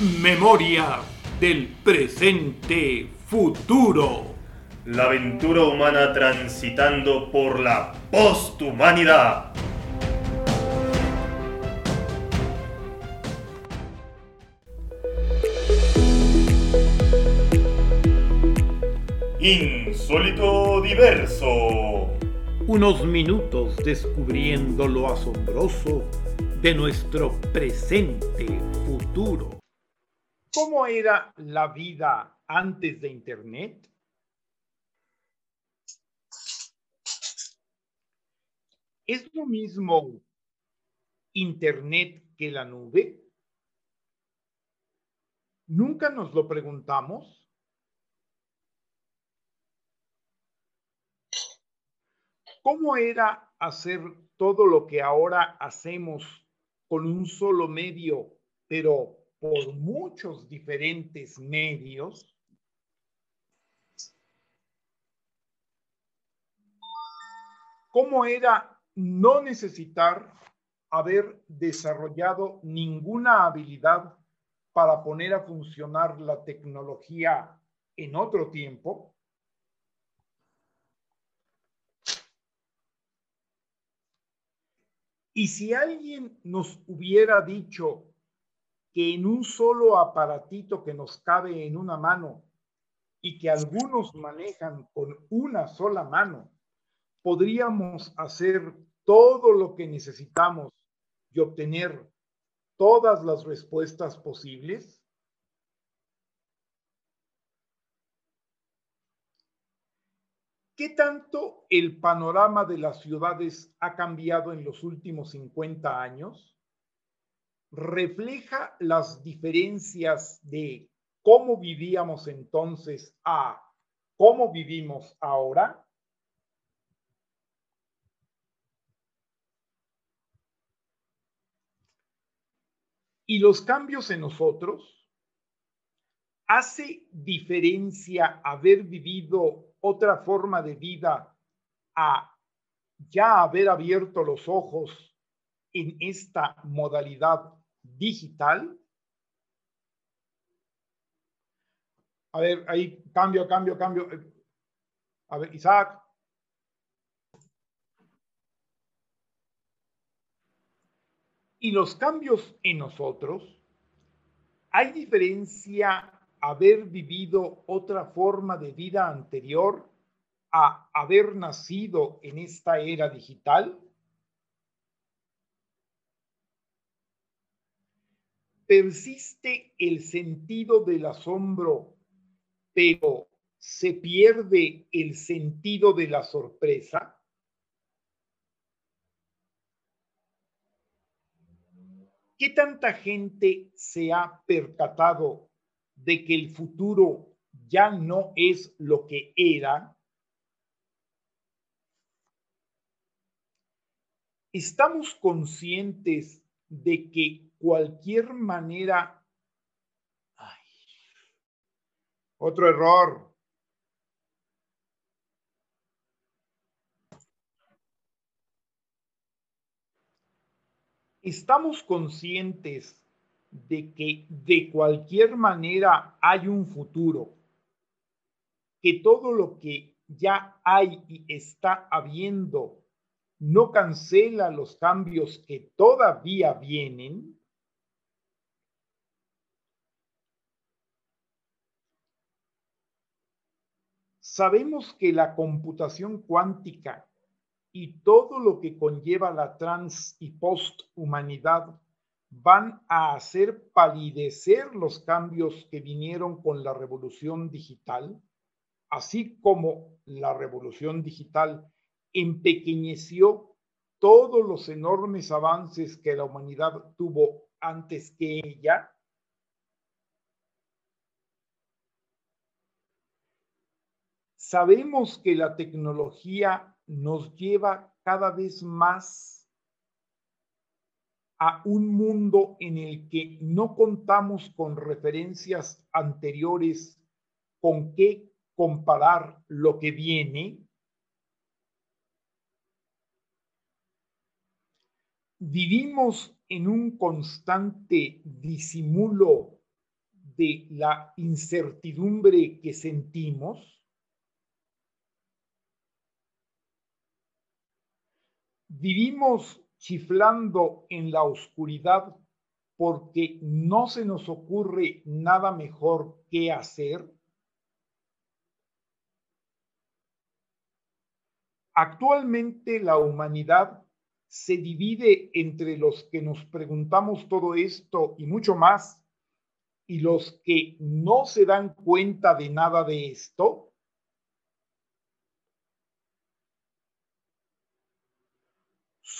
Memoria del presente futuro. La aventura humana transitando por la posthumanidad. Insólito diverso. Unos minutos descubriendo lo asombroso de nuestro presente futuro. ¿Cómo era la vida antes de Internet? ¿Es lo mismo Internet que la nube? ¿Nunca nos lo preguntamos? ¿Cómo era hacer todo lo que ahora hacemos con un solo medio, pero por muchos diferentes medios? ¿Cómo era no necesitar haber desarrollado ninguna habilidad para poner a funcionar la tecnología en otro tiempo? Y si alguien nos hubiera dicho que en un solo aparatito que nos cabe en una mano y que algunos manejan con una sola mano, podríamos hacer todo lo que necesitamos y obtener todas las respuestas posibles? ¿Qué tanto el panorama de las ciudades ha cambiado en los últimos 50 años? ¿Refleja las diferencias de cómo vivíamos entonces a cómo vivimos ahora? ¿Y los cambios en nosotros? ¿Hace diferencia haber vivido otra forma de vida a ya haber abierto los ojos en esta modalidad digital? A ver, ahí cambio, cambio, cambio. A ver, Isaac. Y los cambios en nosotros, ¿hay diferencia haber vivido otra forma de vida anterior a haber nacido en esta era digital? Persiste el sentido del asombro, pero se pierde el sentido de la sorpresa. ¿Qué tanta gente se ha percatado de que el futuro ya no es lo que era, estamos conscientes de que cualquier manera... Ay, otro error. Estamos conscientes de que de cualquier manera hay un futuro, que todo lo que ya hay y está habiendo no cancela los cambios que todavía vienen, sabemos que la computación cuántica y todo lo que conlleva la trans y posthumanidad van a hacer palidecer los cambios que vinieron con la revolución digital, así como la revolución digital empequeñeció todos los enormes avances que la humanidad tuvo antes que ella. Sabemos que la tecnología nos lleva cada vez más a un mundo en el que no contamos con referencias anteriores con qué comparar lo que viene, vivimos en un constante disimulo ante la incertidumbre que sentimos, vivimos chiflando en la oscuridad porque no se nos ocurre nada mejor que hacer. Actualmente la humanidad se divide entre los que nos preguntamos todo esto y mucho más y los que no se dan cuenta de nada de esto.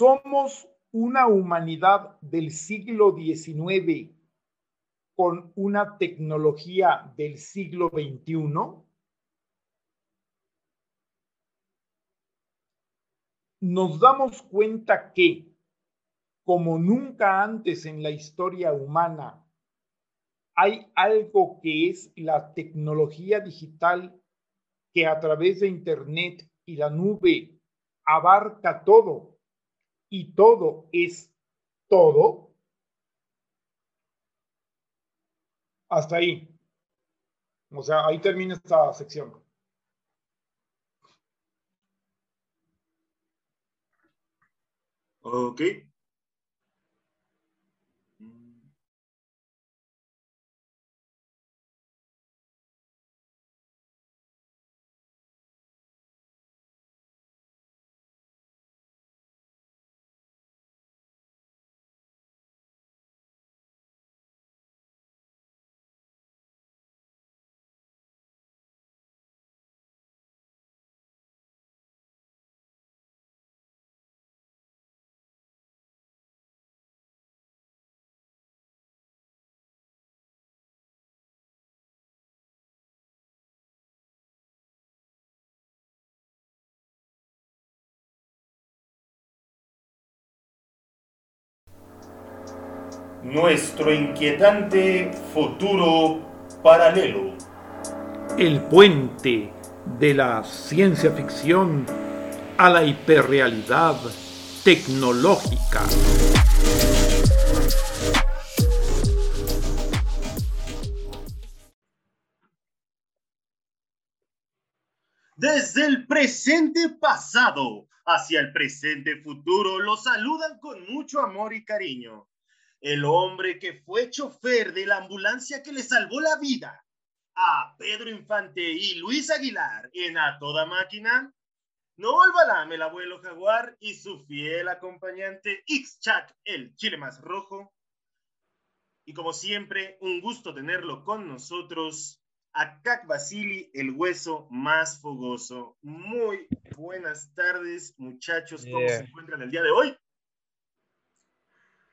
Somos una humanidad del siglo XIX con una tecnología del siglo XXI. nos damos cuenta que, como nunca antes en la historia humana, hay algo que es la tecnología digital que a través de Internet y la nube abarca todo y todo es todo. Hasta ahí. O sea, ahí termina esta sección. Ok. Nuestro inquietante futuro paralelo. El puente de la ciencia ficción a la hiperrealidad tecnológica. Desde el presente pasado hacia el presente futuro, los saludan con mucho amor y cariño el hombre que fue chofer de la ambulancia que le salvó la vida a Pedro Infante y Luis Aguilar en A Toda Máquina, no el el abuelo jaguar y su fiel acompañante X-Chac, el chile más rojo. Y como siempre, un gusto tenerlo con nosotros, a Cac Basili, el hueso más fogoso. Muy buenas tardes, muchachos. ¿Cómo se encuentran el día de hoy?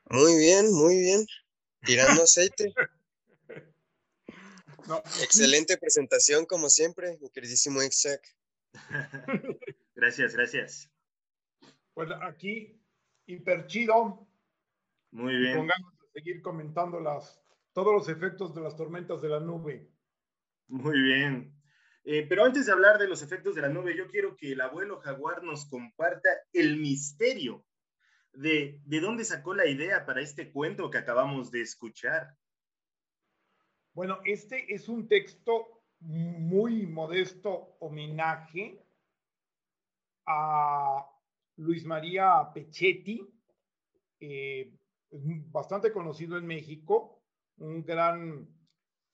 Muy bien, muy bien. Tirando aceite. Excelente presentación, como siempre, mi queridísimo gracias, gracias. Pues aquí, hiper chido. Muy bien. Pongamos a seguir comentando las, todos los efectos de las tormentas de la nube. Muy bien. Eh, pero antes de hablar de los efectos de la nube, yo quiero que el abuelo jaguar nos comparta el misterio de, dónde sacó la idea para este cuento que acabamos de escuchar. Bueno, este es un texto muy modesto homenaje a Luis María Pechetti, eh, bastante conocido en México, un gran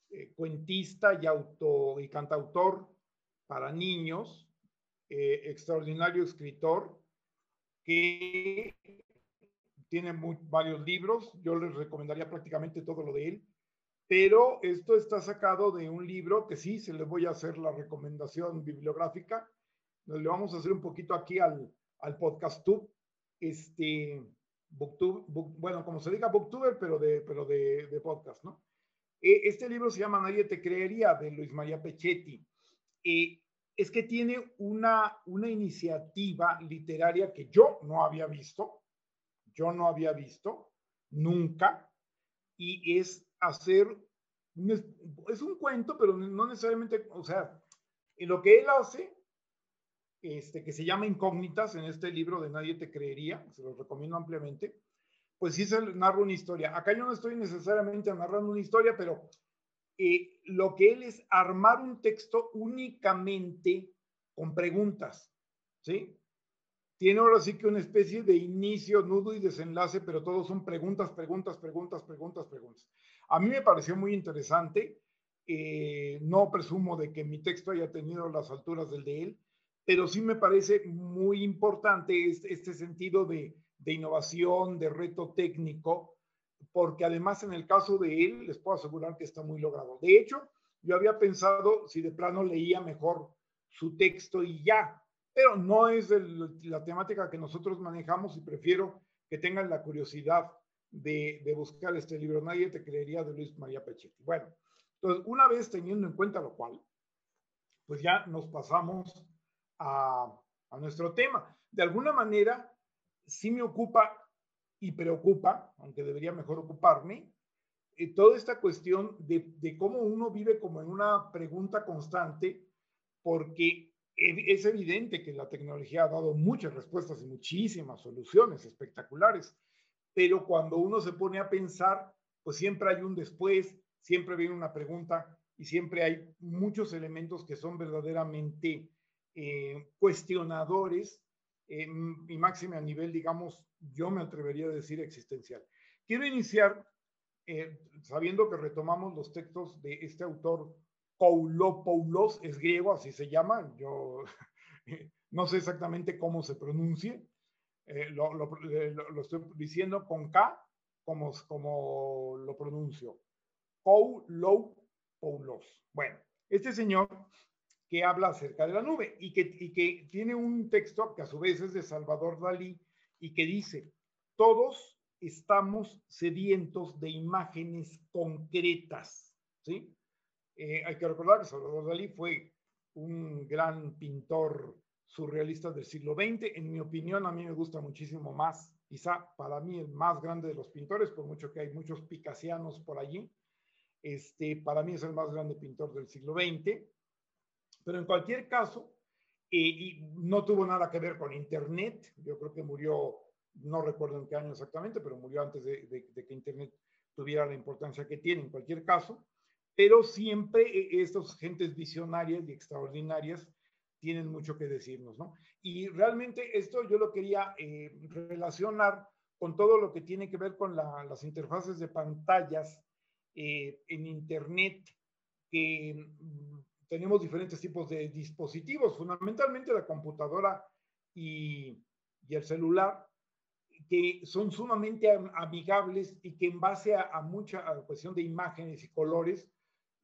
eh, cuentista y, auto, y cantautor para niños, eh, extraordinario escritor, que tiene varios libros, yo les recomendaría prácticamente todo lo de él, pero esto está sacado de un libro que sí, se le voy a hacer la recomendación bibliográfica, nos le vamos a hacer un poquito aquí al, al podcast tube, este, booktube, bueno, como se diga booktuber, pero de, pero de, de podcast, ¿no? E, este libro se llama Nadie te creería, de Luis María Pechetti. Eh, es que tiene una, una iniciativa literaria que yo no había visto, yo no había visto nunca y es hacer, es un cuento, pero no necesariamente, o sea, en lo que él hace, este, que se llama Incógnitas en este libro de Nadie te creería, se lo recomiendo ampliamente, pues sí se narra una historia. Acá yo no estoy necesariamente narrando una historia, pero eh, lo que él es armar un texto únicamente con preguntas, ¿sí? Tiene ahora sí que una especie de inicio, nudo y desenlace, pero todos son preguntas, preguntas, preguntas, preguntas, preguntas. A mí me pareció muy interesante. Eh, no presumo de que mi texto haya tenido las alturas del de él, pero sí me parece muy importante este, este sentido de, de innovación, de reto técnico, porque además en el caso de él les puedo asegurar que está muy logrado. De hecho, yo había pensado si de plano leía mejor su texto y ya, pero no es la temática que nosotros manejamos y prefiero que tengan la curiosidad de, buscar este libro. Nadie te creería de Luis María Pechetti. Bueno, entonces una vez teniendo en cuenta lo cual, pues ya nos pasamos a, nuestro tema. De alguna manera, sí me ocupa y preocupa, aunque debería mejor ocuparme, eh, toda esta cuestión de, cómo uno vive como en una pregunta constante, porque es evidente que la tecnología ha dado muchas respuestas y muchísimas soluciones espectaculares, pero cuando uno se pone a pensar, pues siempre hay un después, siempre viene una pregunta y siempre hay muchos elementos que son verdaderamente eh, cuestionadores eh, y máxime a nivel, digamos, yo me atrevería a decir existencial. Quiero iniciar eh, sabiendo que retomamos los textos de este autor Koulopoulos, es griego, así se llama, yo no sé exactamente cómo se pronuncie, eh, lo, lo, lo, estoy diciendo con K, como, como lo pronuncio. Koulopoulos. Bueno, este señor que habla acerca de la nube y que, y que tiene un texto que a su vez es de Salvador Dalí y que dice, todos estamos sedientos de imágenes concretas, ¿sí? Eh, hay que recordar que Salvador Dalí fue un gran pintor surrealista del siglo XX. En mi opinión, a mí me gusta muchísimo más, quizá para mí el más grande de los pintores, por mucho que hay muchos picasianos por allí. Este, para mí es el más grande pintor del siglo XX. Pero en cualquier caso, eh, y no tuvo nada que ver con Internet. Yo creo que murió, no recuerdo en qué año exactamente, pero murió antes de, de, de que Internet tuviera la importancia que tiene en cualquier caso. Pero siempre eh, estas gentes visionarias y extraordinarias tienen mucho que decirnos, ¿no? Y realmente esto yo lo quería eh, relacionar con todo lo que tiene que ver con la, las interfaces de pantallas eh, en Internet, que mm, tenemos diferentes tipos de dispositivos, fundamentalmente la computadora y, y el celular, que son sumamente amigables y que en base a, a mucha cuestión de imágenes y colores,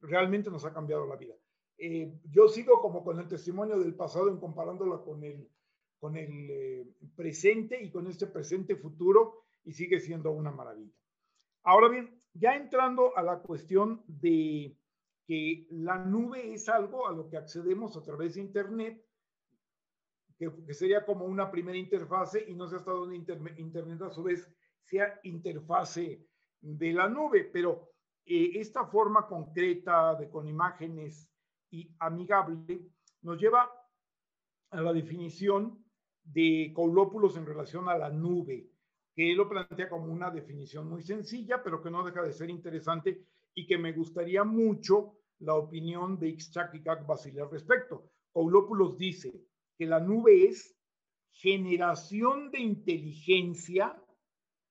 realmente nos ha cambiado la vida. Eh, yo sigo como con el testimonio del pasado en comparándola con el, con el eh, presente y con este presente futuro y sigue siendo una maravilla. Ahora bien, ya entrando a la cuestión de que la nube es algo a lo que accedemos a través de Internet, que, sería como una primera interfase y no sé hasta dónde Internet a su vez sea interfase de la nube, pero eh, esta forma concreta de con imágenes y amigable nos lleva a la definición de Coulópulos en relación a la nube, que él lo plantea como una definición muy sencilla, pero que no deja de ser interesante y que me gustaría mucho la opinión de Ixchak y Basile al respecto. Coulópulos dice que la nube es generación de inteligencia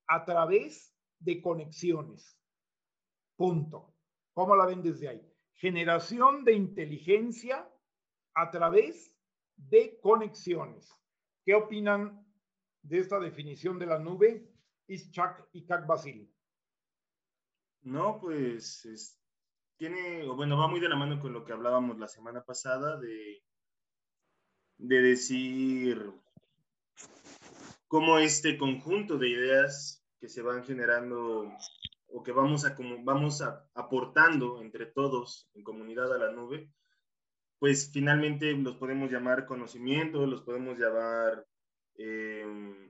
a través de conexiones. Punto. ¿Cómo la ven desde ahí? Generación de inteligencia a través de conexiones. ¿Qué opinan de esta definición de la nube? Ischak y Kak Basili. No, pues es, tiene, bueno, va muy de la mano con lo que hablábamos la semana pasada de, de decir cómo este conjunto de ideas que se van generando o que vamos, a, como, vamos a, aportando entre todos en comunidad a la nube, pues finalmente los podemos llamar conocimiento, los podemos llamar, eh,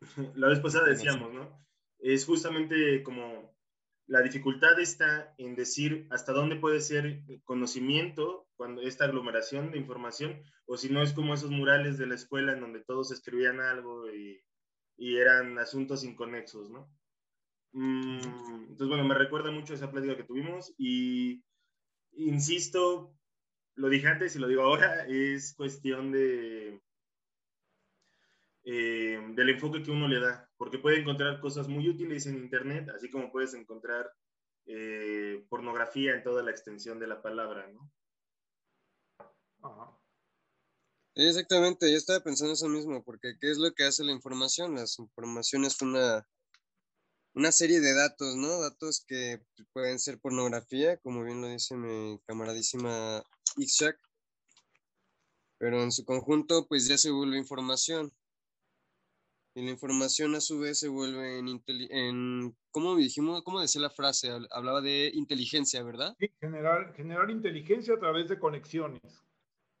la vez pasada decíamos, ¿no? Es justamente como la dificultad está en decir hasta dónde puede ser conocimiento cuando esta aglomeración de información, o si no es como esos murales de la escuela en donde todos escribían algo y, y eran asuntos inconexos, ¿no? Mm, entonces, bueno, me recuerda mucho esa plática que tuvimos y insisto, lo dije antes y lo digo ahora, es cuestión de eh, del enfoque que uno le da, porque puede encontrar cosas muy útiles en Internet, así como puedes encontrar eh, pornografía en toda la extensión de la palabra, ¿no? exactamente, yo estaba pensando eso mismo, porque ¿qué es lo que hace la información? La información es una, una serie de datos, ¿no? Datos que pueden ser pornografía, como bien lo dice mi camaradísima Ixchak, pero en su conjunto, pues ya se vuelve información. Y la información a su vez se vuelve en, en ¿cómo dijimos? ¿Cómo decía la frase? Hablaba de inteligencia, ¿verdad? Sí, generar, generar inteligencia a través de conexiones.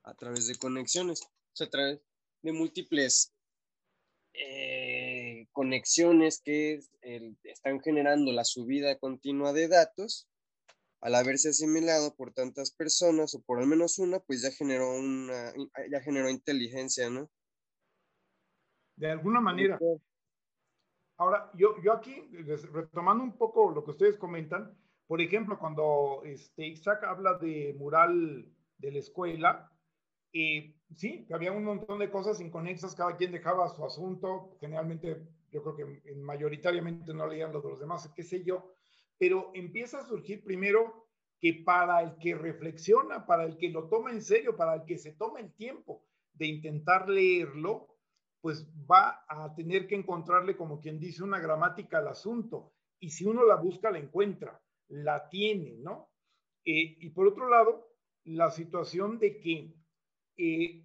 A través de conexiones, o sea, a través de múltiples eh, conexiones que están generando la subida continua de datos. Al haberse asimilado por tantas personas, o por al menos una, pues ya generó una, ya generó inteligencia, ¿no? de alguna manera. Ahora, yo, yo aquí, retomando un poco lo que ustedes comentan, por ejemplo, cuando este, Isaac habla de mural de la escuela, y sí, que había un montón de cosas inconexas, cada quien dejaba su asunto, generalmente yo creo que mayoritariamente no leían lo de los demás, qué sé yo, pero empieza a surgir primero que para el que reflexiona, para el que lo toma en serio, para el que se toma el tiempo de intentar leerlo, pues va a tener que encontrarle, como quien dice, una gramática al asunto. Y si uno la busca, la encuentra, la tiene, ¿no? Eh, y por otro lado, la situación de que eh,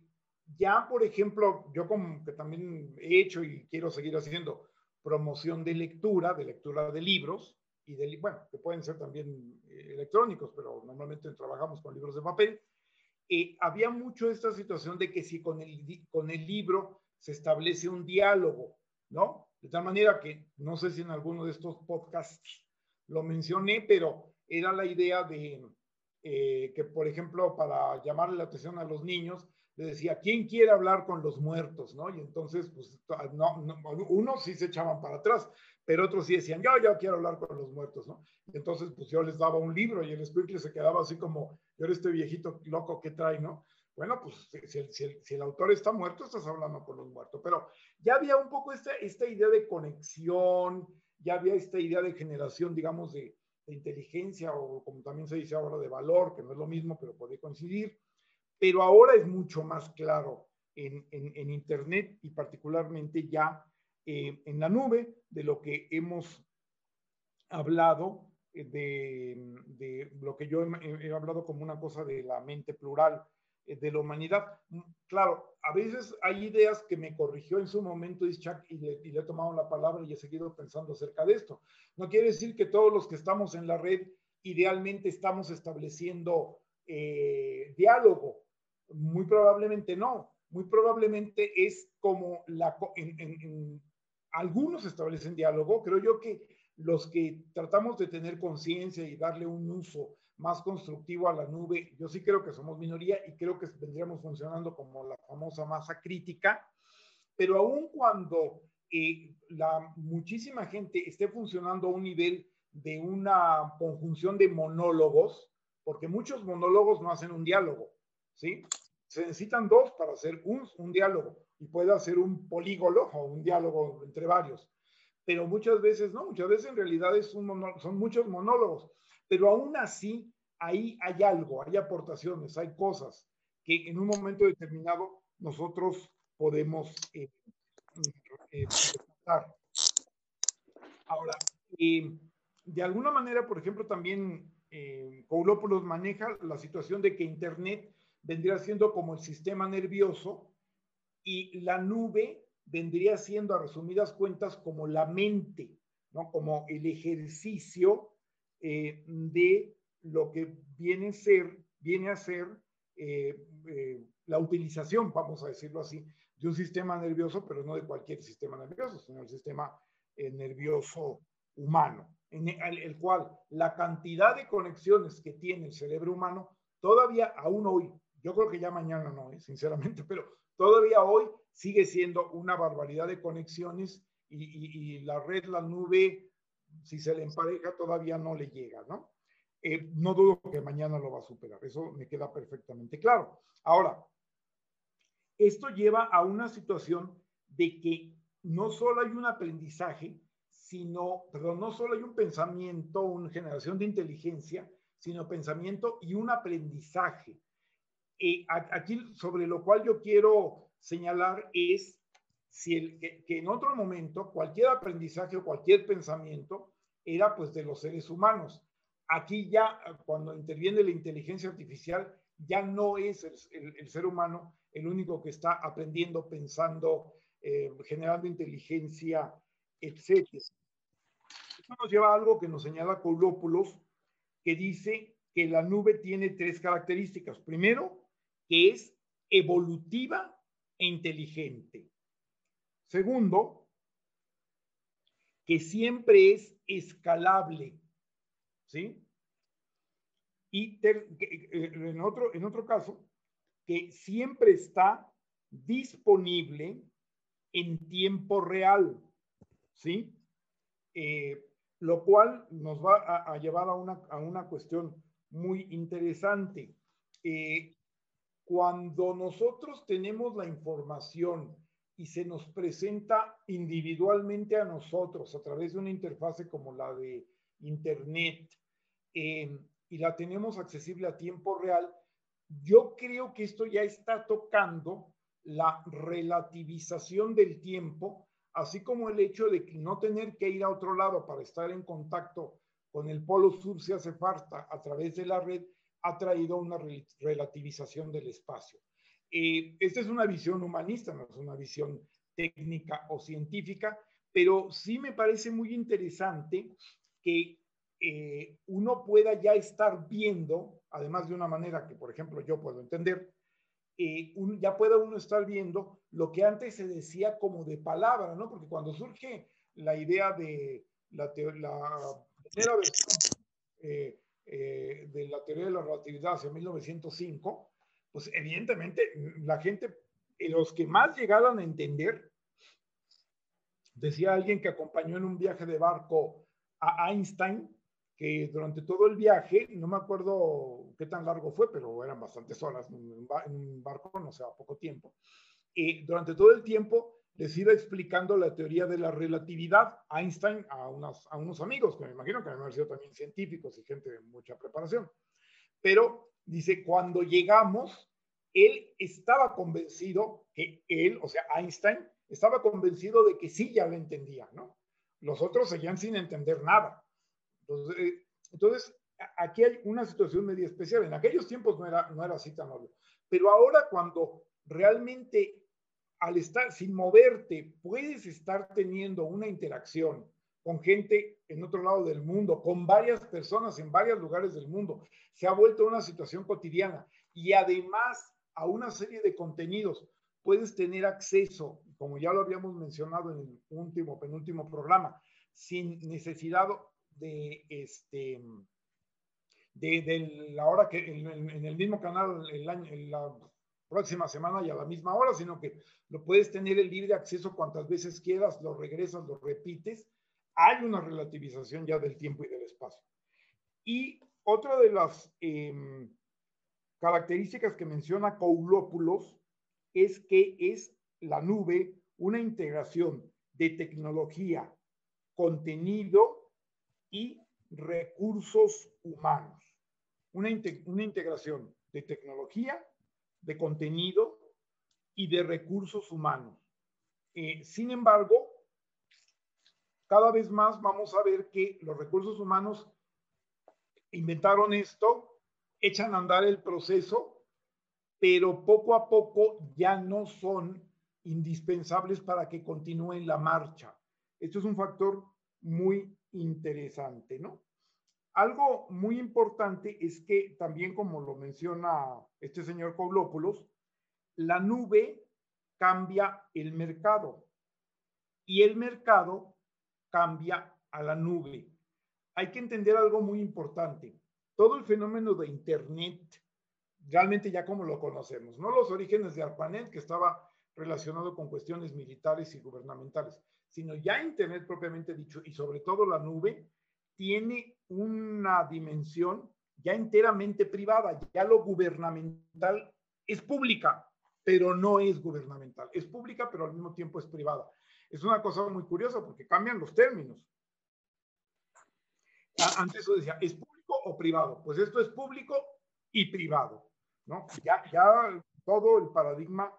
ya, por ejemplo, yo como que también he hecho y quiero seguir haciendo promoción de lectura, de lectura de libros, y de, bueno, que pueden ser también eh, electrónicos, pero normalmente trabajamos con libros de papel, había mucho esta situación de que si con el, con el libro se establece un diálogo, ¿no? De tal manera que, no sé si en alguno de estos podcasts lo mencioné, pero era la idea de eh, que, por ejemplo, para llamarle la atención a los niños, le decía, ¿quién quiere hablar con los muertos? ¿no? Y entonces, pues, no, unos sí se echaban para atrás, pero otros sí decían, yo, yo quiero hablar con los muertos, ¿no? Y entonces, pues yo les daba un libro y el Squinkle se quedaba así como, yo era este viejito loco que trae, ¿no? Bueno, pues si, el, autor está muerto, estás hablando con los muertos. Pero ya había un poco esta, esta idea de conexión, ya había esta idea de generación, digamos, de, inteligencia o como también se dice ahora de valor, que no es lo mismo, pero puede coincidir. Pero ahora es mucho más claro en, en, Internet y particularmente ya eh, en la nube de lo que hemos hablado, eh, de, de lo que yo he, hablado como una cosa de la mente plural eh, de la humanidad. Mm, claro, a veces hay ideas que me corrigió en su momento Ischak y le, y he tomado la palabra y he seguido pensando acerca de esto. No quiere decir que todos los que estamos en la red idealmente estamos estableciendo diálogo. Muy probablemente no. Muy probablemente es como la... en, algunos establecen diálogo. Creo yo que los que tratamos de tener conciencia y darle un uso más constructivo a la nube. Yo sí creo que somos minoría y creo que vendríamos funcionando como la famosa masa crítica, pero aun cuando eh, la muchísima gente esté funcionando a un nivel de una conjunción de monólogos, porque muchos monólogos no hacen un diálogo, ¿sí? Se necesitan dos para hacer un, un diálogo y puede hacer un polígolo o un diálogo entre varios, pero muchas veces no, muchas veces en realidad es un son muchos monólogos. Pero aún así ahí hay algo, hay aportaciones, hay cosas que en un momento determinado nosotros podemos eh, eh Ahora, eh, de alguna manera, por ejemplo, también eh, maneja la situación de que Internet vendría siendo como el sistema nervioso y la nube vendría siendo, a resumidas cuentas, como la mente, ¿no? Como el ejercicio eh, de lo que viene, ser, viene a ser eh, eh, la utilización, vamos a decirlo así, de un sistema nervioso, pero no de cualquier sistema nervioso, sino el sistema nervioso humano, en el, cual la cantidad de conexiones que tiene el cerebro humano, todavía aún hoy, yo creo que ya mañana no, sinceramente, pero todavía hoy sigue siendo una barbaridad de conexiones y, y la red, la nube, si se le empareja todavía no le llega, ¿no? Eh, no dudo que mañana lo va a superar, eso me queda perfectamente claro. Ahora, esto lleva a una situación de que no solo hay un aprendizaje, sino, perdón, no solo hay un pensamiento, una generación de inteligencia, sino pensamiento y un aprendizaje. Eh, aquí sobre lo cual yo quiero señalar es si el, que, en otro momento cualquier aprendizaje o cualquier pensamiento era pues de los seres humanos. Aquí ya cuando interviene la inteligencia artificial ya no es el, ser humano el único que está aprendiendo, pensando, eh, generando inteligencia, etc. Esto nos lleva a algo que nos señala Coulopoulos, que dice que la nube tiene tres características. Primero, que es evolutiva e inteligente. Segundo, que siempre es escalable. ¿Sí? Y eh, en, otro, en otro caso, que siempre está disponible en tiempo real. ¿Sí? Eh, lo cual nos va a, llevar a una, a una, cuestión muy interesante. Eh, cuando nosotros tenemos la información y se nos presenta individualmente a nosotros a través de una interfase como la de Internet eh, y la tenemos accesible a tiempo real, yo creo que esto ya está tocando la relativización del tiempo, así como el hecho de que no tener que ir a otro lado para estar en contacto con el polo sur si hace falta a través de la red, ha traído una relativización del espacio. Eh, esta es una visión humanista, no es una visión técnica o científica, pero sí me parece muy interesante que eh, uno pueda ya estar viendo, además de una manera que, por ejemplo, yo puedo entender, eh, ya pueda uno estar viendo lo que antes se decía como de palabra, ¿no? Porque cuando surge la idea de la, primera versión eh, de la teoría de la relatividad hacia 1905, pues evidentemente la gente, los que más llegaron a entender, decía alguien que acompañó en un viaje de barco a Einstein, que durante todo el viaje, no me acuerdo qué tan largo fue, pero eran bastantes horas en un barco, no sé, a poco tiempo, y durante todo el tiempo les iba explicando la teoría de la relatividad Einstein a, unos, amigos, que me imagino que han sido también científicos y gente de mucha preparación. Pero dice, cuando llegamos, él estaba convencido que él, o sea, Einstein, estaba convencido de que sí ya lo entendía, ¿no? Los otros seguían sin entender nada. Entonces, eh, aquí hay una situación medio especial. En aquellos tiempos no era, no era así tan obvio. Pero ahora cuando realmente al estar sin moverte, puedes estar teniendo una interacción con gente en otro lado del mundo, con varias personas en varios lugares del mundo. Se ha vuelto una situación cotidiana y además a una serie de contenidos puedes tener acceso, como ya lo habíamos mencionado en el último, penúltimo programa, sin necesidad de este de, la hora que en, el mismo canal el año, la próxima semana y a la misma hora, sino que lo puedes tener el libre acceso cuantas veces quieras, lo regresas, lo repites. Hay una relativización ya del tiempo y del espacio. Y otra de las em, características que menciona Koulopoulos es que es la nube una integración de tecnología, contenido y recursos humanos. Una, una integración de tecnología, de contenido y de recursos humanos. Eh, sin embargo, cada vez más vamos a ver que los recursos humanos inventaron esto, echan a andar el proceso, pero poco a poco ya no son indispensables para que continúen la marcha. Esto es un factor muy interesante, ¿no? Algo muy importante es que también, como lo menciona este señor Coblópolos, la nube cambia el mercado y el mercado cambia a la nube. Hay que entender algo muy importante. Todo el fenómeno de Internet, realmente ya como lo conocemos, no los orígenes de ARPANET, que estaba relacionado con cuestiones militares y gubernamentales, sino ya Internet propiamente dicho y sobre todo la nube tiene una dimensión ya enteramente privada, ya lo gubernamental es pública, pero no es gubernamental. Es pública, pero al mismo tiempo es privada. Es una cosa muy curiosa porque cambian los términos. Antes eso decía, ¿es público o privado? Pues esto es público y privado, ¿no? Ya, ya todo el paradigma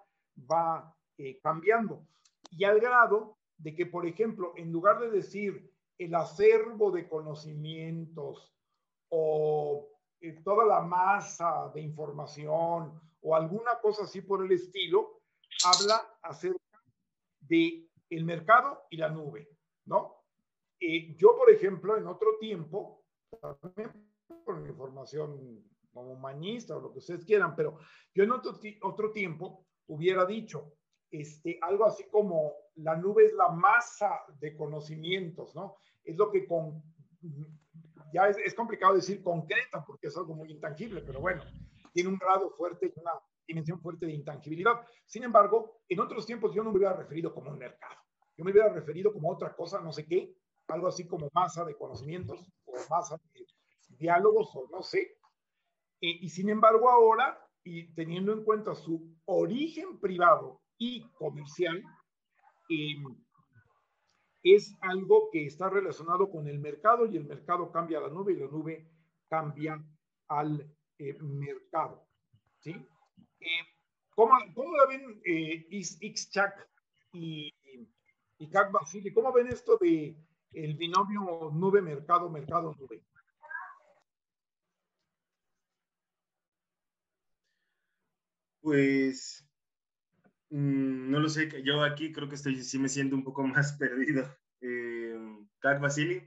va eh, cambiando. Y al grado de que, por ejemplo, en lugar de decir el acervo de conocimientos o eh, toda la masa de información o alguna cosa así por el estilo, habla acerca de el mercado y la nube, ¿no? Eh, yo, por ejemplo, en otro tiempo, también por mi como humanista o lo que ustedes quieran, pero yo en otro, otro tiempo hubiera dicho este, algo así como la nube es la masa de conocimientos, ¿no? Es lo que con, ya es, es, complicado decir concreta porque es algo muy intangible, pero bueno, tiene un grado fuerte y una dimensión fuerte de intangibilidad. Sin embargo, en otros tiempos yo no me hubiera referido como un mercado, yo me hubiera referido como otra cosa, no sé qué, algo así como masa de conocimientos o masa de diálogos o no sé. Eh, y sin embargo ahora, y teniendo en cuenta su origen privado y comercial, em, es algo que está relacionado con el mercado y el mercado cambia a la nube y la nube cambia al eh, mercado. ¿sí? Eh, ¿cómo, ¿cómo, la ven eh, y, y CAC Basili? ¿Cómo ven esto de el binomio nube-mercado, mercado-nube? Pues mm, no lo sé, yo aquí creo que estoy, sí me siento un poco más perdido. Eh, ¿Cac Basili?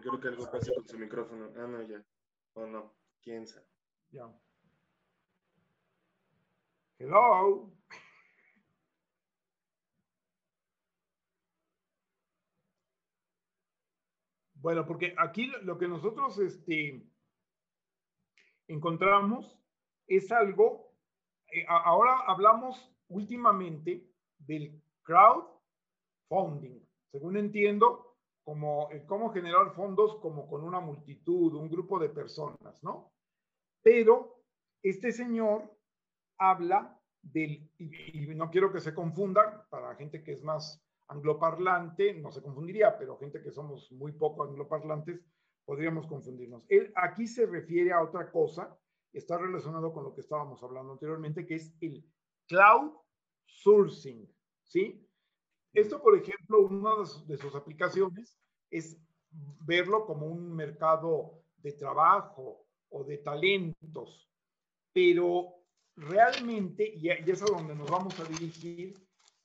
Creo que algo pasa con su micrófono. Ah, no, ya. O oh, no. ¿Quién sabe? Ya. Hello. Bueno, porque aquí lo que nosotros este, encontramos es algo, eh, ahora hablamos últimamente del crowdfunding. Según entiendo, como eh, cómo generar fondos como con una multitud, un grupo de personas, ¿no? Pero este señor habla del, y, y no quiero que se confundan, para gente que es más angloparlante, no se confundiría, pero gente que somos muy poco angloparlantes, podríamos confundirnos. Él aquí se refiere a otra cosa, está relacionado con lo que estábamos hablando anteriormente, que es el cloud sourcing, ¿sí? Esto, por ejemplo, una de sus aplicaciones es verlo como un mercado de trabajo o de talentos, pero realmente, y es a donde nos vamos a dirigir,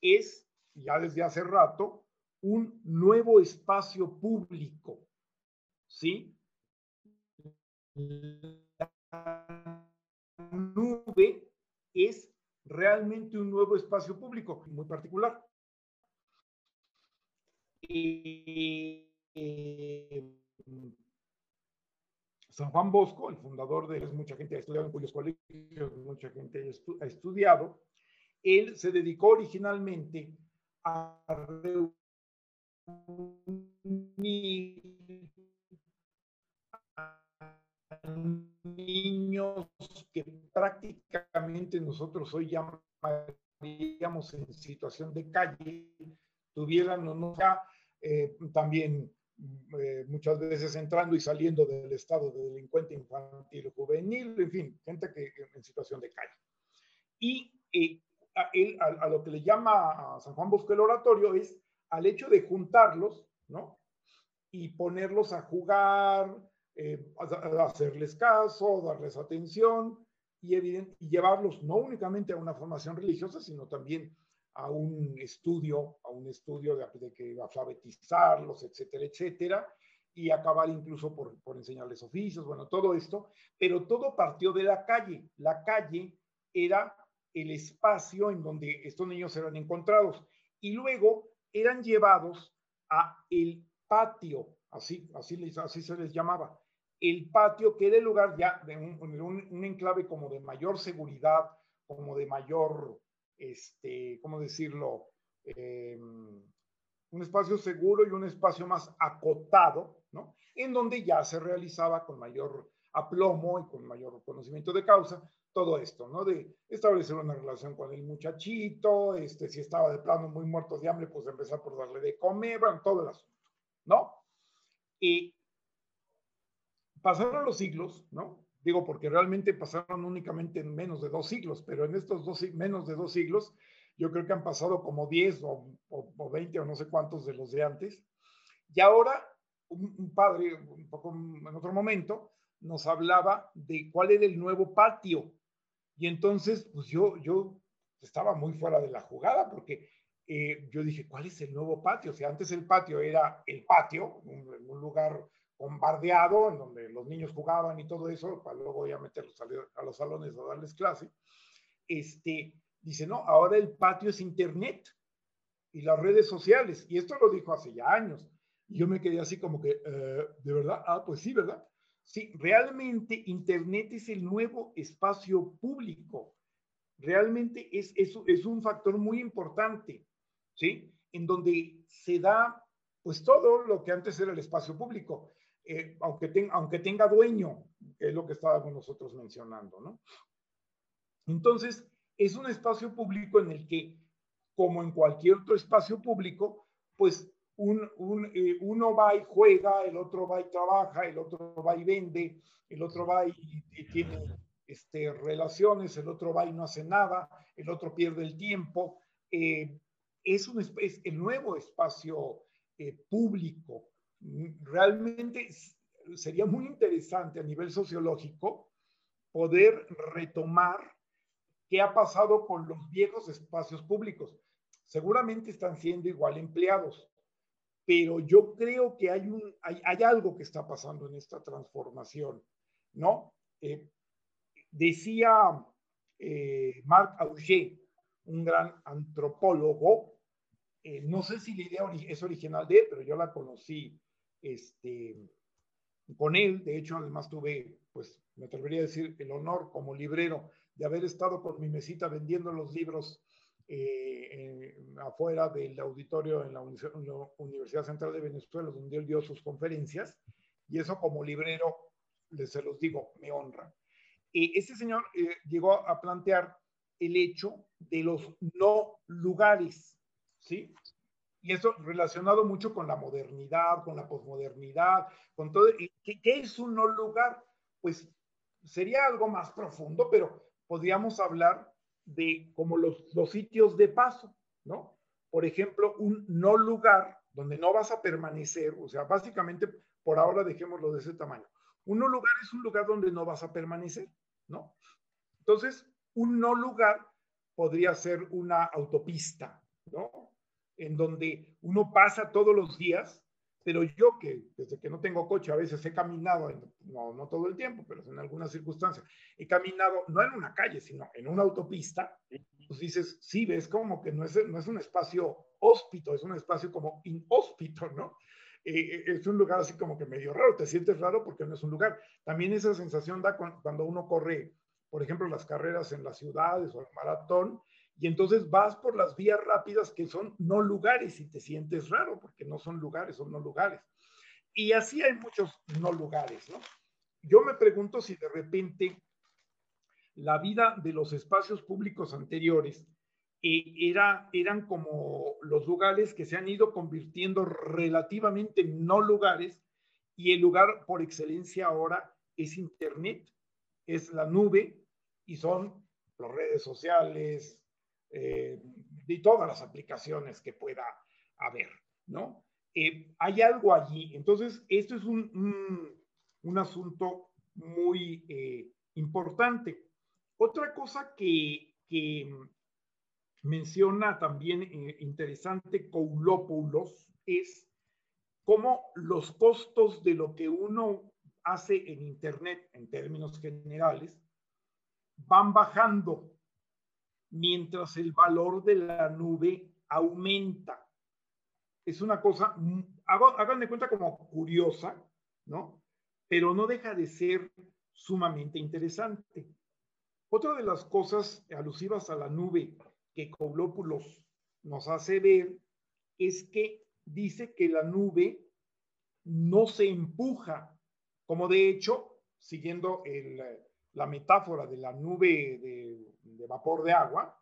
es ya desde hace rato, un nuevo espacio público. ¿Sí? La nube es realmente un nuevo espacio público muy particular. Eh, San Juan Bosco, el fundador de mucha gente ha estudiado en cuyos colegios, mucha gente ha estudiado, él se dedicó originalmente a niños que prácticamente nosotros hoy llamaríamos en situación de calle, tuvieran o no eh, también eh, muchas veces entrando y saliendo del estado de delincuente infantil o juvenil, en fin, gente que en situación de calle. Y eh, a, lo que le llama a San Juan Bosco el oratorio es al hecho de juntarlos, ¿no? Y ponerlos a jugar, eh, hacerles caso, darles atención y, y llevarlos no únicamente a una formación religiosa, sino también a un estudio, a un estudio de, de que alfabetizarlos, etcétera, etcétera, y acabar incluso por, por enseñarles oficios, bueno, todo esto, pero todo partió de la calle. La calle era el espacio en donde estos niños eran encontrados y luego eran llevados a el patio, así, así, así se les llamaba. El patio, que era el lugar ya de un, enclave como de mayor seguridad, como de mayor, este, ¿cómo decirlo? Em, un espacio seguro y un espacio más acotado, ¿no? En donde ya se realizaba con mayor aplomo y con mayor conocimiento de causa todo esto, ¿no? De establecer una relación con el muchachito, este, si estaba de plano muy muerto de hambre, pues empezar por darle de comer, bueno, todo el asunto, ¿no? Y pasaron los siglos, ¿no? Digo, porque realmente pasaron únicamente en menos de dos siglos, pero en estos dos, menos de dos siglos, yo creo que han pasado como 10 o, o, 20 o no sé cuántos de los de antes. Y ahora, un, un padre, un poco en otro momento, nos hablaba de cuál era el nuevo patio, y entonces, pues yo, yo estaba muy fuera de la jugada porque eh, yo dije, ¿cuál es el nuevo patio? O sea, antes el patio era el patio, un, un lugar bombardeado en donde los niños jugaban y todo eso, para luego ya meterlos a, los salones a darles clase. Este, dice, no, ahora el patio es Internet y las redes sociales. Y esto lo dijo hace ya años. Y yo me quedé así como que, eh, ¿de verdad? Ah, pues sí, ¿verdad? Sí, realmente Internet es el nuevo espacio público. Realmente es, es, un factor muy importante, ¿sí? En donde se da, pues, todo lo que antes era el espacio público, eh, aunque, tenga dueño, es lo que estábamos nosotros mencionando, ¿no? Entonces, es un espacio público en el que, como en cualquier otro espacio público, pues eh, uno va y juega, el otro va y trabaja, el otro va y vende, el otro va y, tiene este, relaciones, el otro va y no hace nada, el otro pierde el tiempo. Eh, es, un, es el nuevo espacio eh, público. Realmente sería muy interesante a nivel sociológico poder retomar qué ha pasado con los viejos espacios públicos. Seguramente están siendo igual empleados, pero yo creo que hay, hay algo que está pasando en esta transformación, ¿no? Eh, decía eh, Marc Auger, un gran antropólogo, eh, no sé si la idea es original de él, pero yo la conocí este, con él, de hecho además tuve, pues me atrevería a decir, el honor como librero de haber estado con mi mesita vendiendo los libros eh, afuera del auditorio en la, Universidad Central de Venezuela, donde él dio sus conferencias, y eso como librero, les se los digo, me honra. y este señor eh, llegó a plantear el hecho de los no lugares, ¿sí? Y eso relacionado mucho con la modernidad, con la posmodernidad, con todo. ¿Qué, ¿Qué, es un no lugar? Pues sería algo más profundo, pero podríamos hablar de como los, los sitios de paso, ¿no? Por ejemplo, un no lugar donde no vas a permanecer, o sea, básicamente por ahora dejémoslo de ese tamaño. Un no lugar es un lugar donde no vas a permanecer, ¿no? Entonces, un no lugar podría ser una autopista, ¿no? En donde uno pasa todos los días pero yo que desde que no tengo coche a veces he caminado, no, no todo el tiempo, pero en algunas circunstancias, he caminado no en una calle, sino en una autopista, pues dices, sí, ves como que no es, no es un espacio hóspito, es un espacio como inhóspito, ¿no? Eh, eh, es un lugar así como que medio raro, te sientes raro porque no es un lugar. También esa sensación da cuando uno corre, por ejemplo, las carreras en las ciudades o el maratón, y entonces vas por las vías rápidas que son no lugares y te sientes raro porque no son lugares, son no lugares. Y así hay muchos no lugares, ¿no? Yo me pregunto si de repente la vida de los espacios públicos anteriores eh, era, eran como los lugares que se han ido convirtiendo relativamente en no lugares y el lugar por excelencia ahora es Internet, es la nube y son las redes sociales, eh, de todas las aplicaciones que pueda haber, ¿no? Eh, hay algo allí. Entonces, esto es un, un, asunto muy eh, importante. Otra cosa que, que menciona también interesante Koulopoulos es cómo los costos de lo que uno hace en Internet, en términos generales, van bajando mientras el valor de la nube aumenta. es una cosa, hagan de cuenta como curiosa, ¿no? Pero no deja de ser sumamente interesante. Otra de las cosas alusivas a la nube que Coulopoulos nos hace ver es que dice que la nube no se empuja, como de hecho, siguiendo la metáfora de la nube de, vapor de agua,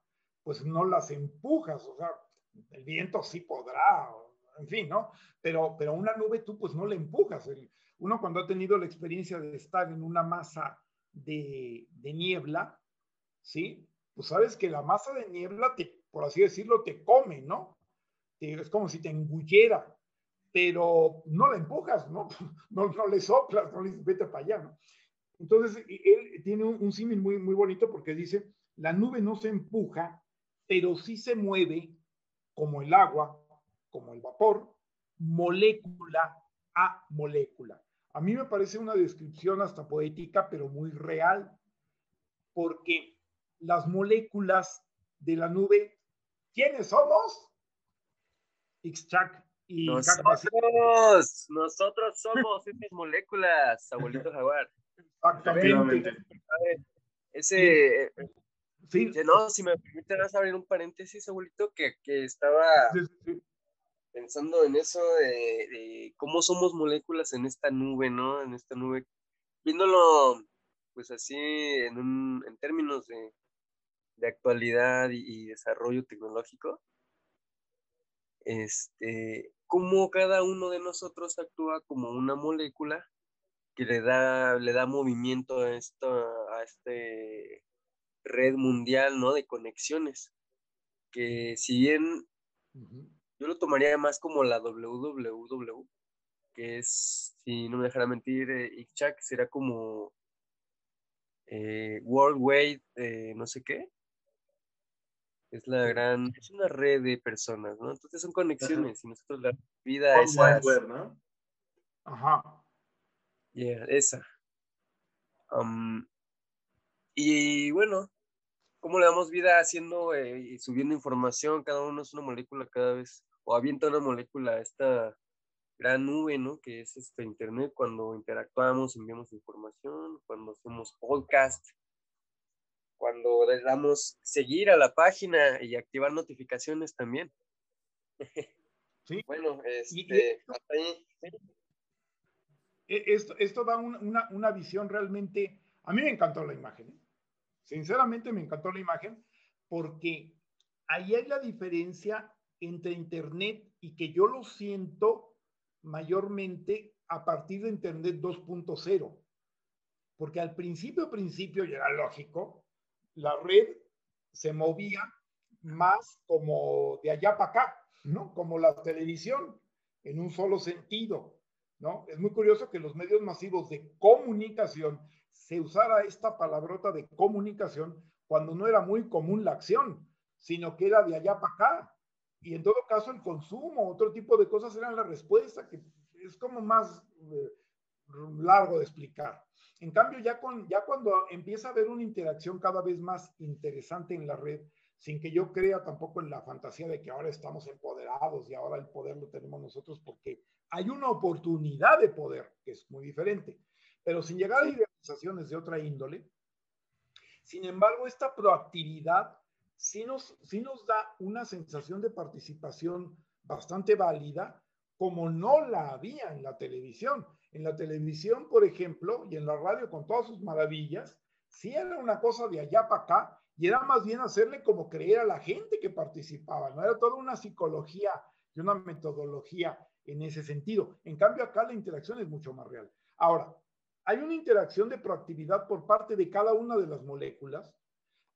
pues no las empujas, o sea, el viento sí podrá, en fin, ¿no? Pero, pero una nube tú pues no le empujas. uno cuando ha tenido la experiencia de estar en una masa de, niebla, ¿sí? Pues sabes que la masa de niebla, te, por así decirlo, te come, ¿no? es como si te engullera, pero no la empujas, ¿no? No, no le soplas, no le dices, vete para allá, ¿no? Entonces, él tiene un, un símil muy, muy bonito porque dice, la nube no se empuja, pero sí se mueve como el agua como el vapor, molécula a molécula. A mí me parece una descripción hasta poética, pero muy real, porque las moléculas de la nube, ¿quiénes somos? Ixchac y Nosotros, nosotros somos esas moléculas, abuelito jaguar. Exactamente. Ese, sí. no, si me permite abrir un paréntesis, abuelito, que, que estaba pensando en eso de, cómo somos moléculas en esta nube, ¿no? En esta nube, viéndolo pues así en, un, en términos de, de actualidad y, desarrollo tecnológico, este, cómo cada uno de nosotros actúa como una molécula que le da, le da movimiento a esta a este red mundial, ¿no? De conexiones, que si bien yo lo tomaría más como la WWW, que es, si no me dejara mentir, eh, será como eh, World Wide, eh, no sé qué. Es la gran, es una red de personas, ¿no? Entonces son conexiones y nosotros la vida es. ¿no? Ajá. Yeah, esa. Um, y bueno, ¿cómo le damos vida haciendo eh, y subiendo información? Cada uno es una molécula cada vez o avienta una molécula a esta gran nube, ¿no? Que es este Internet, cuando interactuamos, enviamos información, cuando hacemos podcast, cuando le damos seguir a la página y activar notificaciones también. Sí. bueno, este, hasta ahí. Esto, esto da una, una, visión realmente, a mí me encantó la imagen, ¿eh? sinceramente me encantó la imagen, porque ahí hay la diferencia entre Internet y que yo lo siento mayormente a partir de Internet 2.0. Porque al principio, principio, y era lógico, la red se movía más como de allá para acá, ¿no? Como la televisión, en un solo sentido, ¿no? Es muy curioso que los medios masivos de comunicación se usara esta palabrota de comunicación cuando no era muy común la acción, sino que era de allá para acá, y en todo caso el consumo, otro tipo de cosas eran la respuesta, que es como más eh, largo de explicar. En cambio, ya, con, ya cuando empieza a haber una interacción cada vez más interesante en la red, sin que yo crea tampoco en la fantasía de que ahora estamos empoderados y ahora el poder lo tenemos nosotros, porque hay una oportunidad de poder, que es muy diferente, pero sin llegar a idealizaciones de otra índole. Sin embargo, esta proactividad sí nos, nos da una sensación de participación bastante válida, como no la había en la televisión. En la televisión, por ejemplo, y en la radio con todas sus maravillas, sí era una cosa de allá para acá y era más bien hacerle como creer a la gente que participaba, no era toda una psicología y una metodología en ese sentido. En cambio, acá la interacción es mucho más real. Ahora, hay una interacción de proactividad por parte de cada una de las moléculas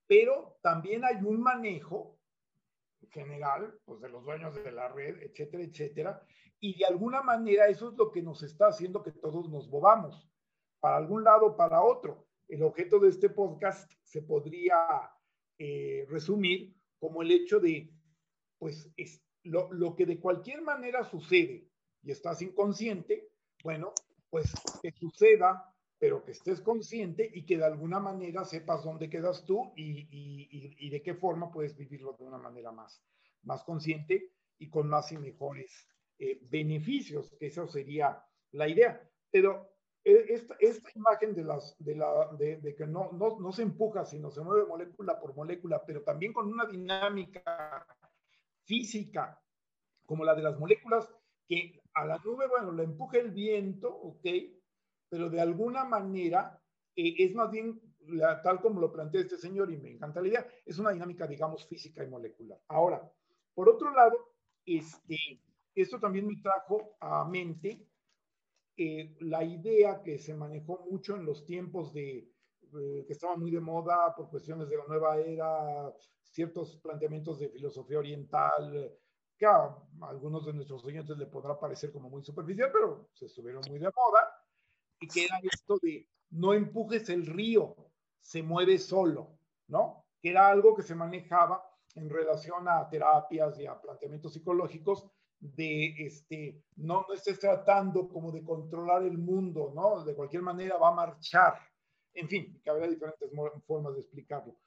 pero también hay un manejo general, pues de los dueños de la red, etcétera, etcétera, y de alguna manera eso es lo que nos está haciendo que todos nos movamos, para algún lado para otro. El objeto de este podcast se podría eh, resumir como el hecho de, pues, es lo, lo que de cualquier manera sucede y estás inconsciente, bueno, pues que suceda pero que estés consciente y que de alguna manera sepas dónde quedas tú y, de qué forma puedes vivirlo de una manera más, más consciente y con más y mejores eh, beneficios, que eso sería la idea. Pero esta, esta imagen de, las, de, la, de, que no, no, no se empuja, sino se mueve molécula por molécula, pero también con una dinámica física, como la de las moléculas, que a la nube, bueno, la empuja el viento, ¿ok? Pero de alguna manera eh, es más bien tal como lo plantea este señor y me encanta la idea, es una dinámica, digamos, física y molecular. Ahora, por otro lado, este, esto también me trajo a mente eh, la idea que se manejó mucho en los tiempos de, eh, que estaba muy de moda por cuestiones de la nueva era, ciertos planteamientos de filosofía oriental, que a algunos de nuestros oyentes le podrá parecer como muy superficial, pero se estuvieron muy de moda, y que era esto de no empujes el río, se mueve solo, ¿no? Que era algo que se manejaba en relación a terapias y a planteamientos psicológicos de, este, no, no estés tratando como de controlar el mundo, ¿no? De cualquier manera va a marchar. En fin, que habrá diferentes formas de explicarlo.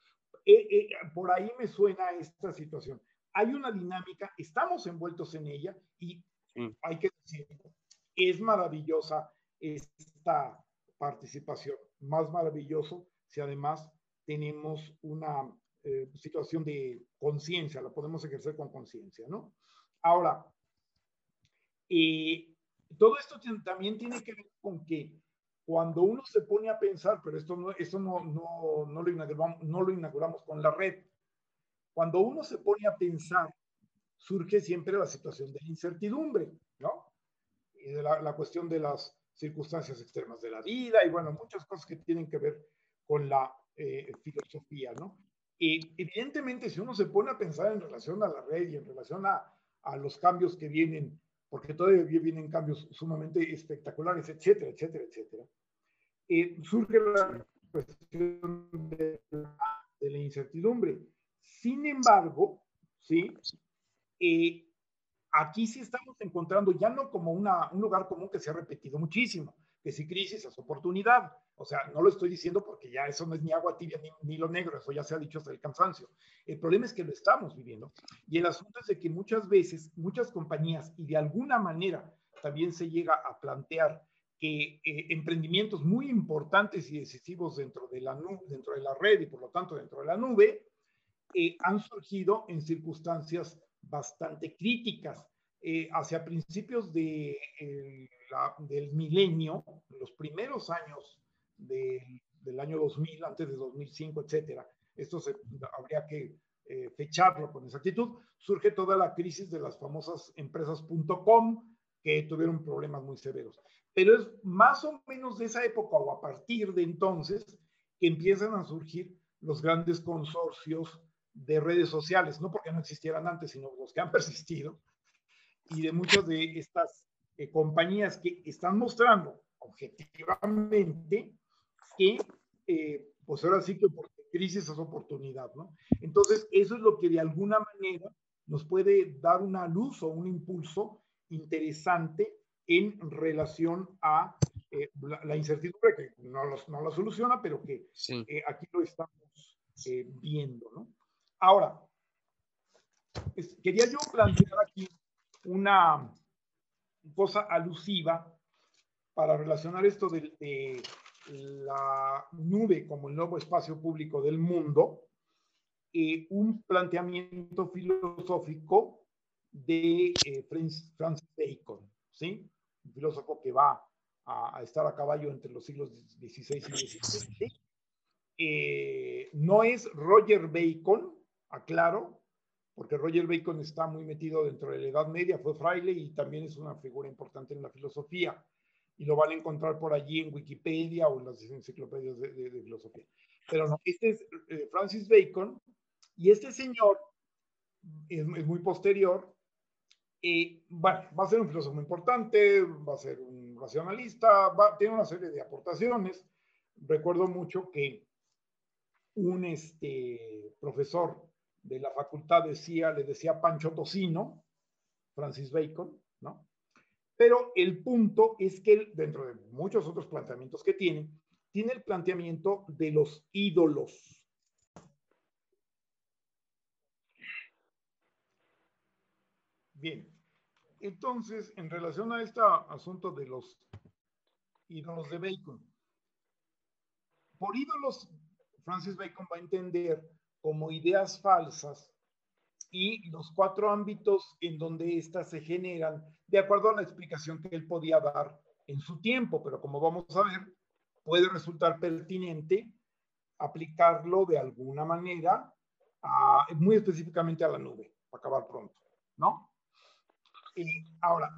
Eh, eh, por ahí me suena esta situación. Hay una dinámica, estamos envueltos en ella y hay que decirlo, es maravillosa esta participación. Más maravilloso si además tenemos una eh, situación de conciencia, la podemos ejercer con conciencia, ¿no? Ahora, eh, todo esto también tiene que ver con que cuando uno se pone a pensar, pero esto no, esto no, no, no, lo inauguramos, no lo inauguramos con la red, cuando uno se pone a pensar, surge siempre la situación de incertidumbre, ¿no? Y de la, la cuestión de las circunstancias extremas de la vida y bueno, muchas cosas que tienen que ver con la eh, filosofía, ¿no? Y evidentemente, si uno se pone a pensar en relación a la red y en relación a, a los cambios que vienen, porque todavía vienen cambios sumamente espectaculares, etcétera, etcétera, etcétera, eh, surge la cuestión de la, de la, incertidumbre. Sin embargo, ¿sí? Eh, aquí sí estamos encontrando ya no como una, un lugar común que se ha repetido muchísimo, que si crisis es oportunidad. O sea, no lo estoy diciendo porque ya eso no es ni agua tibia ni, lo negro, eso ya se ha dicho hasta el cansancio. El problema es que lo estamos viviendo. Y el asunto es de que muchas veces, muchas compañías, y de alguna manera también se llega a plantear que eh, emprendimientos muy importantes y decisivos dentro de, la dentro de la red y por lo tanto dentro de la nube, eh, han surgido en circunstancias bastante críticas. Eh, hacia principios de, del milenio, los primeros años del año 2000, antes de 2005, etcétera. Esto se, habría que eh, fecharlo con exactitud. Surge toda la crisis de las famosas empresas.com que tuvieron problemas muy severos. Pero es más o menos de esa época o a partir de entonces que empiezan a surgir los grandes consorcios de redes sociales, no porque no existieran antes, sino los que han persistido, y de muchas de estas eh, compañías que están mostrando objetivamente que, eh, pues ahora sí que por crisis es oportunidad, ¿no? Entonces, eso es lo que de alguna manera nos puede dar una luz o un impulso interesante en relación a eh, la, incertidumbre que no, los, no la soluciona, pero que eh, aquí lo estamos viendo, ¿no? Ahora, quería yo plantear aquí una cosa alusiva para relacionar esto de, la nube como el nuevo espacio público del mundo, eh, un planteamiento filosófico de eh, Francis Bacon, ¿sí? Un filósofo que va a, estar a caballo entre los siglos XVI y XVII. Eh, no es Roger Bacon, aclaro, porque Roger Bacon está muy metido dentro de la Edad Media, fue fraile y también es una figura importante en la filosofía y lo van a encontrar por allí en Wikipedia o en las enciclopedias de, filosofía. Pero no, este es eh, Francis Bacon y este señor es, muy posterior. Y bueno, va a ser un filósofo importante, va a ser un racionalista, va, tiene una serie de aportaciones. Recuerdo mucho que un este, profesor de la facultad decía, le decía Pancho Tocino, Francis Bacon, ¿no? Pero el punto es que dentro de muchos otros planteamientos que tiene, tiene el planteamiento de los ídolos. Bien, entonces, en relación a este asunto de los ídolos de Bacon, por ídolos, Francis Bacon va a entender como ideas falsas y los cuatro ámbitos en donde éstas se generan, de acuerdo a la explicación que él podía dar en su tiempo, pero como vamos a ver, puede resultar pertinente aplicarlo de alguna manera, muy específicamente a la nube, para acabar pronto, ¿no? Y ahora,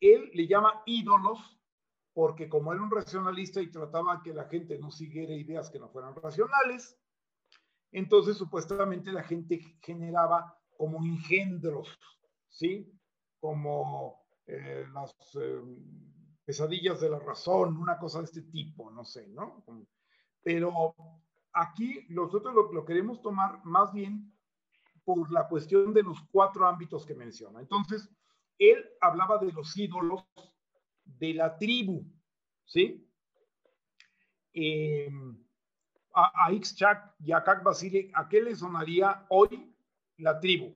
él le llama ídolos porque como era un racionalista y trataba que la gente no siguiera ideas que no fueran racionales, entonces supuestamente la gente generaba como engendros, ¿sí? Como eh, las eh, pesadillas de la razón, una cosa de este tipo, no sé, ¿no? Pero aquí nosotros lo, queremos tomar más bien por la cuestión de los cuatro ámbitos que menciona. Entonces, él hablaba de los ídolos de la tribu, ¿sí? Eh, a, a Ixchak y a Kak Basile, ¿a qué le sonaría hoy la tribu?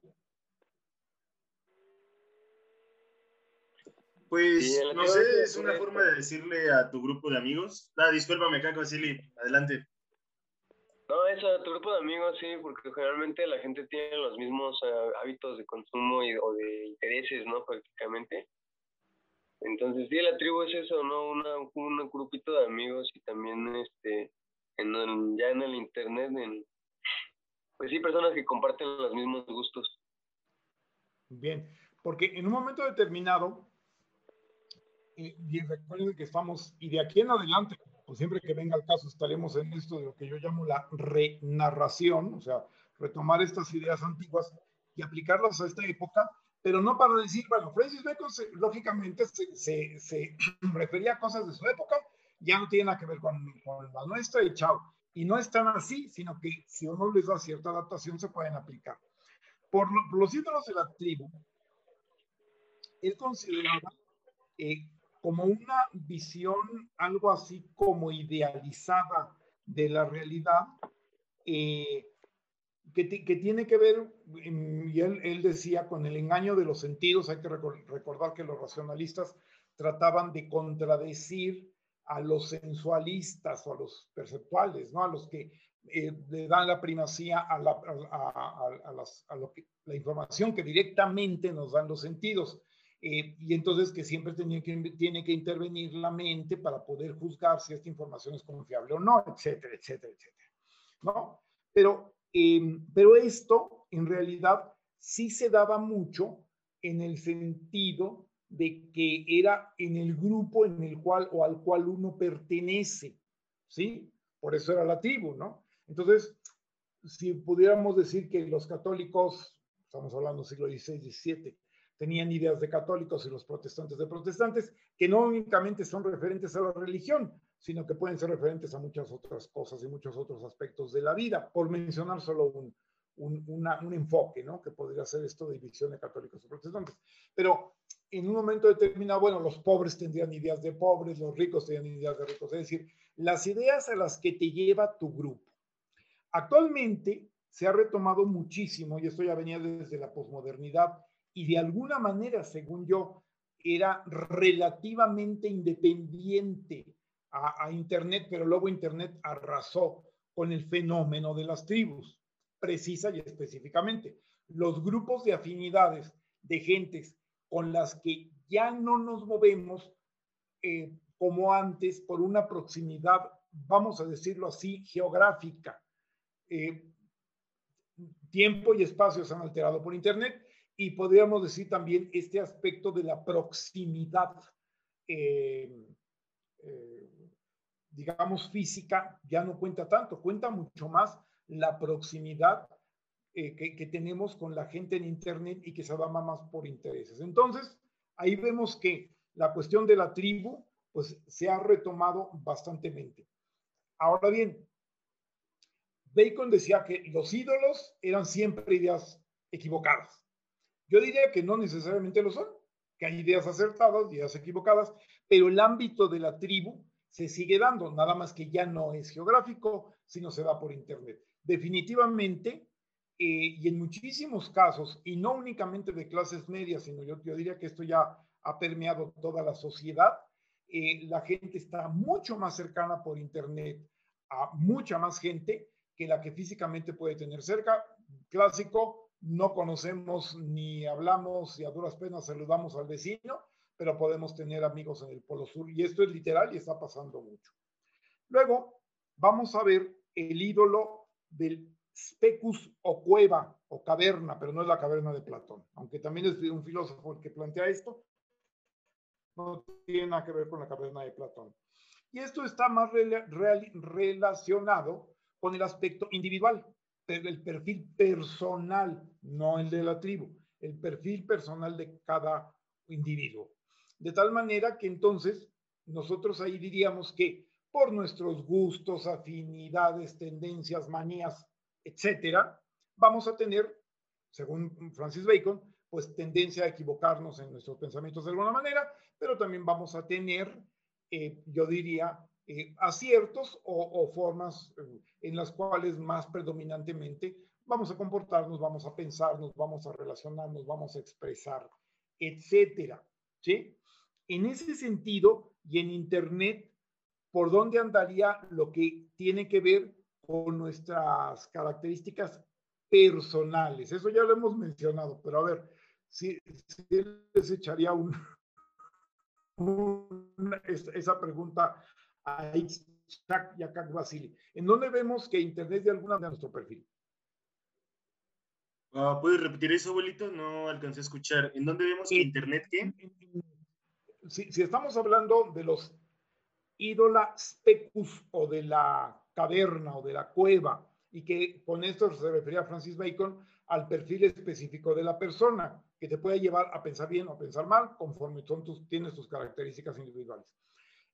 Pues, no sé, es una forma de decirle a tu grupo de amigos. Ah, discúlpame, Kak Basile, adelante. No, eso, tu grupo de amigos, sí, porque generalmente la gente tiene los mismos uh, hábitos de consumo y, o de intereses, ¿no? Prácticamente. Entonces, sí, la tribu es eso, ¿no? Una, un grupito de amigos y también, este, en ya en el internet, en, pues sí, personas que comparten los mismos gustos. Bien, porque en un momento determinado, y, recuerden que estamos, y de aquí en adelante, pues siempre que venga el caso estaremos en esto de lo que yo llamo la renarración, o sea, retomar estas ideas antiguas y aplicarlas a esta época, pero no para decir, bueno, Francis Bacon lógicamente se, se, refería a cosas de su época, ya no tiene nada que ver con, con, la nuestra y chao. Y no es tan así, sino que si uno les da cierta adaptación se pueden aplicar. Por, lo, por los ídolos de la tribu, él consideraba eh, como una visión algo así como idealizada de la realidad, eh, que, que, tiene que ver, y él, él, decía, con el engaño de los sentidos. Hay que recordar que los racionalistas trataban de contradecir a los sensualistas o a los perceptuales, ¿no? A los que eh, le dan la primacía a, la, a, a, lo que, la información que directamente nos dan los sentidos. Eh, y entonces que siempre tiene que, tiene que intervenir la mente para poder juzgar si esta información es confiable o no, etcétera, etcétera, etcétera. ¿No? Pero, eh, pero esto en realidad sí se daba mucho en el sentido de que era en el grupo en el cual o al cual uno pertenece, ¿sí? Por eso era la tribu, ¿no? Entonces, si pudiéramos decir que los católicos, estamos hablando del siglo XVI, XVII, tenían ideas de católicos y los protestantes de protestantes, que no únicamente son referentes a la religión, sino que pueden ser referentes a muchas otras cosas y muchos otros aspectos de la vida, por mencionar solo un, un, un enfoque, ¿no? Que podría ser esto de división de católicos y protestantes. Pero en un momento determinado, bueno, los pobres tendrían ideas de pobres, los ricos tendrían ideas de ricos, es decir, las ideas a las que te lleva tu grupo. Actualmente se ha retomado muchísimo, y esto ya venía desde la posmodernidad, y de alguna manera, según yo, era relativamente independiente a, Internet, pero luego Internet arrasó con el fenómeno de las tribus, precisa y específicamente. Los grupos de afinidades de gentes con las que ya no nos movemos eh, como antes por una proximidad, vamos a decirlo así, geográfica. Eh, tiempo y espacio se han alterado por Internet y podríamos decir también este aspecto de la proximidad, eh, digamos, física, ya no cuenta tanto, cuenta mucho más la proximidad eh, que, tenemos con la gente en Internet y que se da más por intereses. Entonces, ahí vemos que la cuestión de la tribu, pues se ha retomado bastantemente. Ahora bien, Bacon decía que los ídolos eran siempre ideas equivocadas. Yo diría que no necesariamente lo son, que hay ideas acertadas, ideas equivocadas, pero el ámbito de la tribu se sigue dando, nada más que ya no es geográfico, sino se da por Internet. Definitivamente, eh, y en muchísimos casos, y no únicamente de clases medias, sino yo, yo diría que esto ya ha permeado toda la sociedad, eh, la gente está mucho más cercana por Internet a mucha más gente que la que físicamente puede tener cerca. Clásico, no conocemos ni hablamos y a duras penas saludamos al vecino, pero podemos tener amigos en el Polo Sur. Y esto es literal y está pasando mucho. Luego, vamos a ver el ídolo del specus o cueva o caverna, pero no es la caverna de Platón, aunque también es un filósofo el que plantea esto, no tiene nada que ver con la caverna de Platón. Y esto está más relacionado con el aspecto individual, el perfil personal, no el de la tribu, el perfil personal de cada individuo. De tal manera que entonces nosotros ahí diríamos que por nuestros gustos, afinidades, tendencias, manías, etcétera, vamos a tener, según Francis Bacon, pues tendencia a equivocarnos en nuestros pensamientos de alguna manera, pero también vamos a tener, eh, yo diría, eh, aciertos o, formas eh, en las cuales más predominantemente vamos a comportarnos, vamos a pensarnos, vamos a relacionarnos, vamos a expresar, etcétera. ¿Sí? En ese sentido, y en Internet, ¿por dónde andaría lo que tiene que ver con nuestras características personales? Eso ya lo hemos mencionado, pero a ver, si, les echaría un, esa pregunta a Itzhak y a Vasili. ¿En dónde vemos que Internet de alguna de nuestro perfil? Ah, ¿Puedes repetir eso, abuelito? No alcancé a escuchar. ¿En dónde vemos que Internet qué? Si, si, estamos hablando de los ídola specus o de la caverna o de la cueva, y que con esto se refería Francis Bacon al perfil específico de la persona, que te puede llevar a pensar bien o a pensar mal conforme son tus, tienes tus características individuales.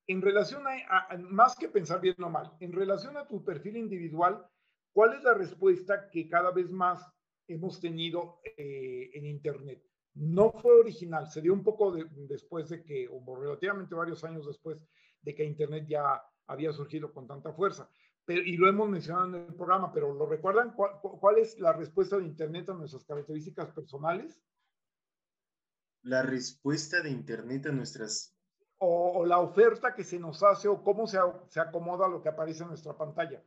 En relación a, más que pensar bien o mal, en relación a tu perfil individual, ¿cuál es la respuesta que cada vez más hemos tenido eh, en Internet? No fue original, se dio un poco después de que, o relativamente varios años después de que Internet ya había surgido con tanta fuerza. Pero, y lo hemos mencionado en el programa, pero ¿lo recuerdan? ¿Cuál, es la respuesta de Internet a nuestras características personales? La respuesta de Internet a nuestras... O, la oferta que se nos hace o cómo se, se acomoda lo que aparece en nuestra pantalla.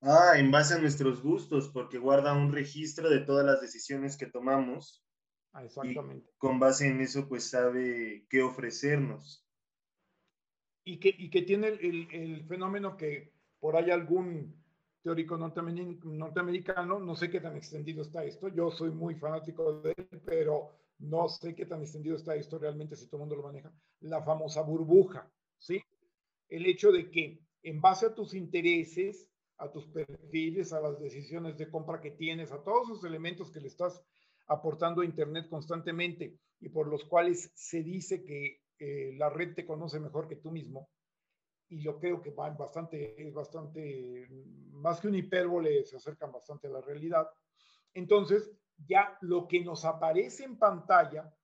Ah, en base a nuestros gustos, porque guarda un registro de todas las decisiones que tomamos. Ah, exactamente. Y con base en eso, pues sabe qué ofrecernos. Y que, y que tiene el, el fenómeno que por ahí algún teórico norteamericano, no sé qué tan extendido está esto, yo soy muy fanático de él, pero no sé qué tan extendido está esto realmente si todo el mundo lo maneja, la famosa burbuja, ¿sí? El hecho de que en base a tus intereses, a tus perfiles, a las decisiones de compra que tienes, a todos esos elementos que le estás aportando a Internet constantemente y por los cuales se dice que eh, la red te conoce mejor que tú mismo, y yo creo que van bastante, es bastante, más que un hipérbole, se acercan bastante a la realidad. Entonces, ya lo que nos aparece en pantalla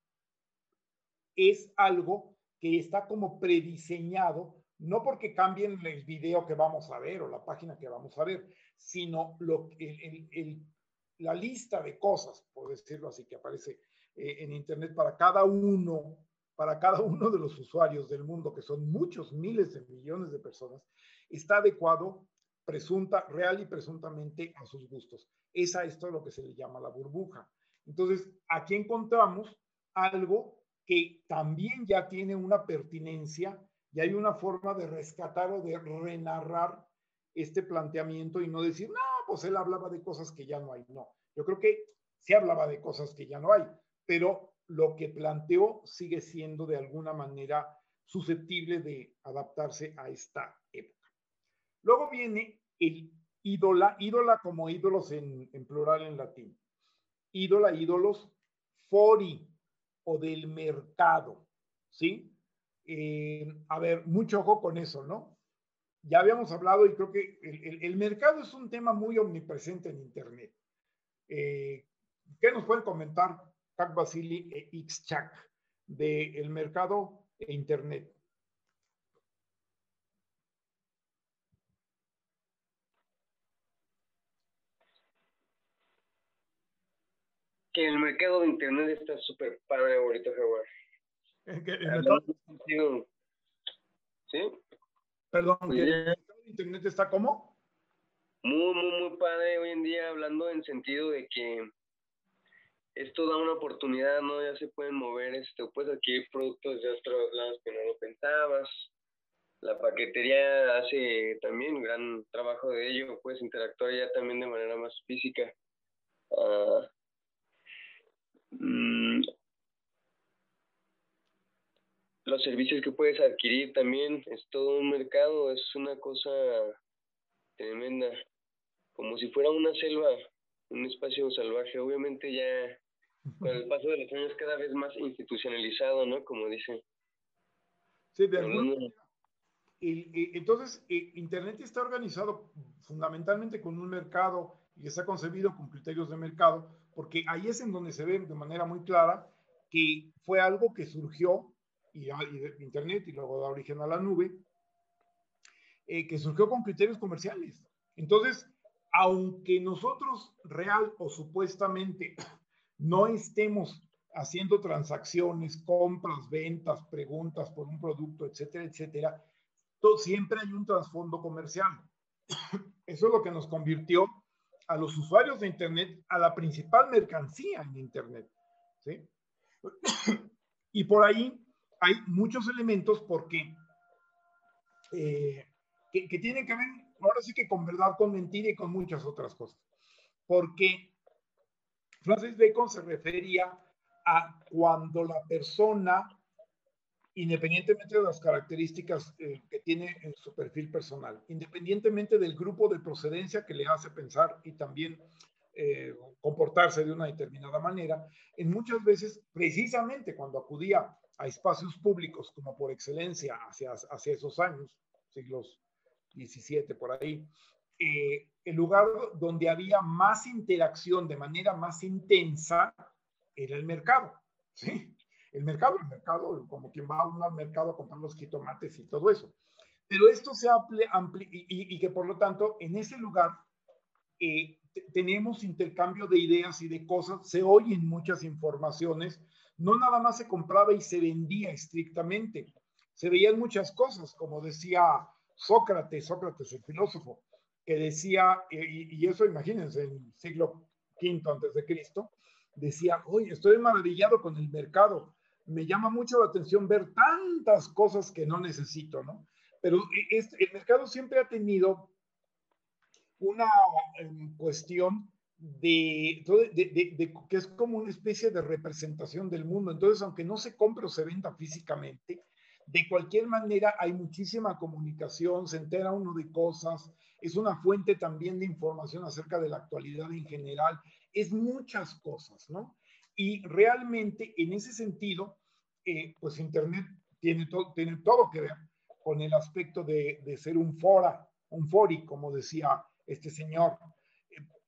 es algo que está como prediseñado, no porque cambien el video que vamos a ver o la página que vamos a ver, sino lo, el, el, la lista de cosas, por decirlo así, que aparece eh, en Internet para cada uno para cada uno de los usuarios del mundo, que son muchos miles de millones de personas, está adecuado presunta, real y presuntamente a sus gustos. Esa es todo lo que se le llama la burbuja. Entonces, aquí encontramos algo que también ya tiene una pertinencia y hay una forma de rescatar o de renarrar este planteamiento y no decir, no, pues él hablaba de cosas que ya no hay. No, yo creo que se hablaba de cosas que ya no hay, pero lo que planteó sigue siendo de alguna manera susceptible de adaptarse a esta época. Luego viene el ídola, ídola como ídolos en, plural en latín. Ídola, ídolos, fori o del mercado, ¿sí? Eh, a ver, mucho ojo con eso, ¿no? Ya habíamos hablado y creo que el, mercado es un tema muy omnipresente en Internet. Eh, ¿Qué nos pueden comentar Kak Basili e Xchak del el mercado e Internet. que el mercado de Internet está súper padre ahorita, Jaguar. ¿En qué- en el mercado- ¿Sí? Perdón, que el mercado de Internet está como? Muy, muy, muy padre hoy en día, hablando en sentido de que esto da una oportunidad, ¿no? Ya se pueden mover, este, puedes adquirir productos de otros lados que no lo pensabas. La paquetería hace también un gran trabajo de ello, puedes interactuar ya también de manera más física. Ah, mm, los servicios que puedes adquirir también, es todo un mercado, es una cosa tremenda, como si fuera una selva, un espacio salvaje. Obviamente ya con el paso de los años cada vez más institucionalizado, ¿no? Como dicen. Sí, de alguna manera. El- eh, entonces, eh, Internet está organizado fundamentalmente con un mercado y está concebido con criterios de mercado, porque ahí es en donde se ve de manera muy clara que fue algo que surgió, y, ah, y Internet y luego da origen a la nube, eh, que surgió con criterios comerciales. Entonces, aunque nosotros real o supuestamente no estemos haciendo transacciones, compras, ventas, preguntas por un producto, etcétera, etcétera, to- siempre hay un trasfondo comercial. Eso es lo que nos convirtió a los usuarios de Internet a la principal mercancía en Internet. ¿sí? Y por ahí hay muchos elementos porque eh, que, que tienen que ver, ahora sí que con verdad, con mentira y con muchas otras cosas. Porque Francis Bacon se refería a cuando la persona, independientemente de las características eh, que tiene en su perfil personal, independientemente del grupo de procedencia que le hace pensar y también eh, comportarse de una determinada manera, en muchas veces, precisamente cuando acudía a espacios públicos como por excelencia hacia, hacia esos años, siglos 17 por ahí, eh, el lugar donde había más interacción de manera más intensa era el mercado. ¿sí? El mercado, el mercado, como quien va a un mercado a comprar los jitomates y todo eso. Pero esto se amplia, ampli y, que por lo tanto en ese lugar eh, tenemos intercambio de ideas y de cosas, se oyen muchas informaciones, no nada más se compraba y se vendía estrictamente, se veían muchas cosas, como decía Sócrates, Sócrates el filósofo, que decía, y, eso imagínense, en el siglo V antes de Cristo, decía, oye, estoy maravillado con el mercado, me llama mucho la atención ver tantas cosas que no necesito, ¿no? Pero este, el mercado siempre ha tenido una um, cuestión de, de, de, de, que es como una especie de representación del mundo. Entonces, aunque no se compre o se venda físicamente, de cualquier manera hay muchísima comunicación, se entera uno de cosas, es una fuente también de información acerca de la actualidad en general, es muchas cosas, ¿no? Y realmente en ese sentido, eh, pues Internet tiene, to tiene todo que ver con el aspecto de, de ser un fora, un fori, como decía este señor.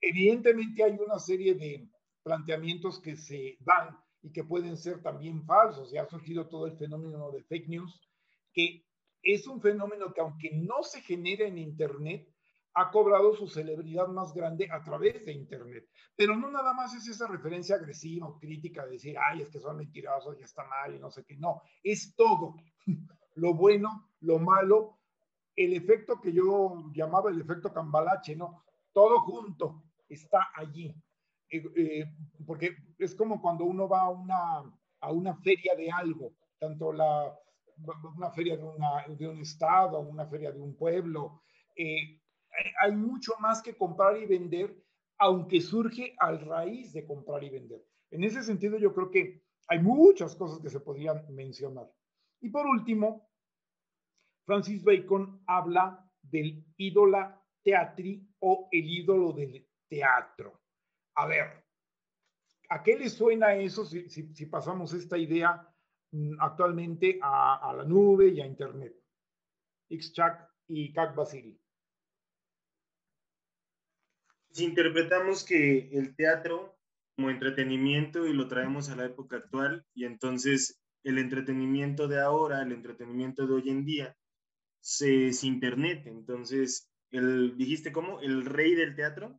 Evidentemente hay una serie de planteamientos que se dan y que pueden ser también falsos. Ya ha surgido todo el fenómeno de fake news, que es un fenómeno que aunque no se genera en Internet, ha cobrado su celebridad más grande a través de Internet. Pero no nada más es esa referencia agresiva o crítica de decir, ay, es que son mentirosos y está mal y no sé qué. No, es todo. Lo bueno, lo malo, el efecto que yo llamaba el efecto cambalache, ¿no? Todo junto está allí. Eh, eh, porque es como cuando uno va a una, a una feria de algo, tanto la, una feria de, una, de un estado, una feria de un pueblo. Eh, hay mucho más que comprar y vender, aunque surge al raíz de comprar y vender. En ese sentido, yo creo que hay muchas cosas que se podrían mencionar. Y por último, Francis Bacon habla del ídola teatri o el ídolo del teatro. A ver, ¿a qué le suena eso si, pasamos esta idea mm, actualmente a, a, la nube y a Internet? Ixchak y Kak Basili. Si interpretamos que el teatro como entretenimiento y lo traemos a la época actual y entonces el entretenimiento de ahora, el entretenimiento de hoy en día, se, es Internet. Entonces, el, dijiste cómo, el rey del teatro.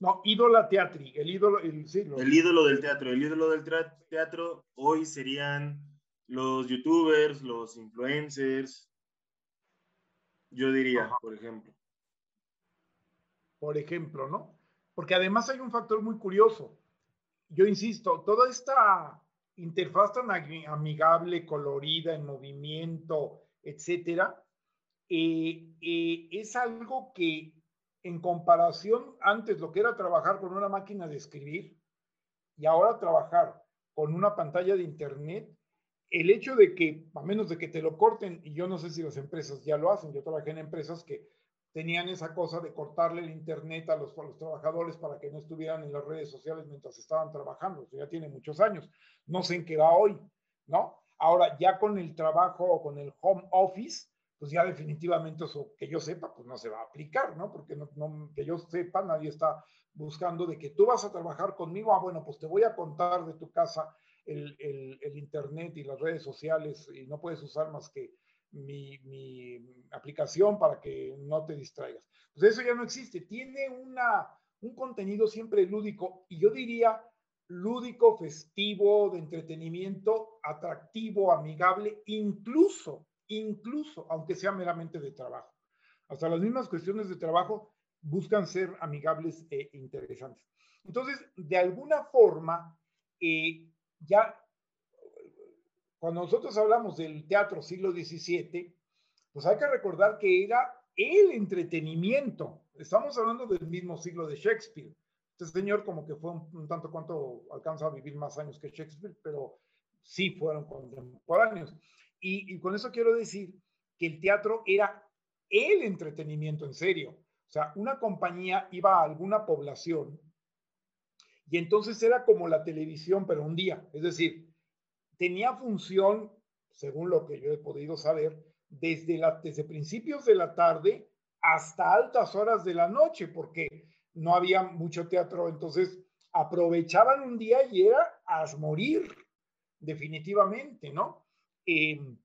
No, ídola teatri, el ídolo, el, el ídolo del teatro. El ídolo del teatro hoy serían los youtubers, los influencers, yo diría, por ejemplo. Por ejemplo, ¿no? Porque además hay un factor muy curioso. Yo insisto, toda esta interfaz tan amigable, colorida, en movimiento, etcétera, eh, eh, es algo que en comparación antes lo que era trabajar con una máquina de escribir y ahora trabajar con una pantalla de internet, el hecho de que, a menos de que te lo corten, y yo no sé si las empresas ya lo hacen, yo trabajé en empresas que tenían esa cosa de cortarle el internet a los, trabajadores para que no estuvieran en las redes sociales mientras estaban trabajando, eso ya tiene muchos años, no sé en qué va hoy, ¿no? Ahora ya con el trabajo o con el home office, pues ya definitivamente eso que yo sepa, pues no se va a aplicar, ¿no? Porque que yo sepa, nadie está buscando de que tú vas a trabajar conmigo, ah, bueno, pues te voy a contar de tu casa el Internet y las redes sociales y no puedes usar más que mi, aplicación para que no te distraigas. Pues eso ya no existe, tiene una, un contenido siempre lúdico y yo diría lúdico, festivo, de entretenimiento, atractivo, amigable, incluso incluso aunque sea meramente de trabajo. Hasta las mismas cuestiones de trabajo buscan ser amigables e interesantes. Entonces, de alguna forma, eh, ya cuando nosotros hablamos del teatro siglo XVII, pues hay que recordar que era el entretenimiento. Estamos hablando del mismo siglo de Shakespeare. Este señor como que fue un, tanto cuanto alcanza a vivir más años que Shakespeare, pero sí fueron contemporáneos. Y, con eso quiero decir que el teatro era el entretenimiento en serio. O sea, una compañía iba a alguna población y entonces era como la televisión, pero un día. Es decir, tenía función, según lo que yo he podido saber, desde, la, desde principios de la tarde hasta altas horas de la noche, porque no había mucho teatro. Entonces, aprovechaban un día y era a morir, definitivamente, ¿no? Em,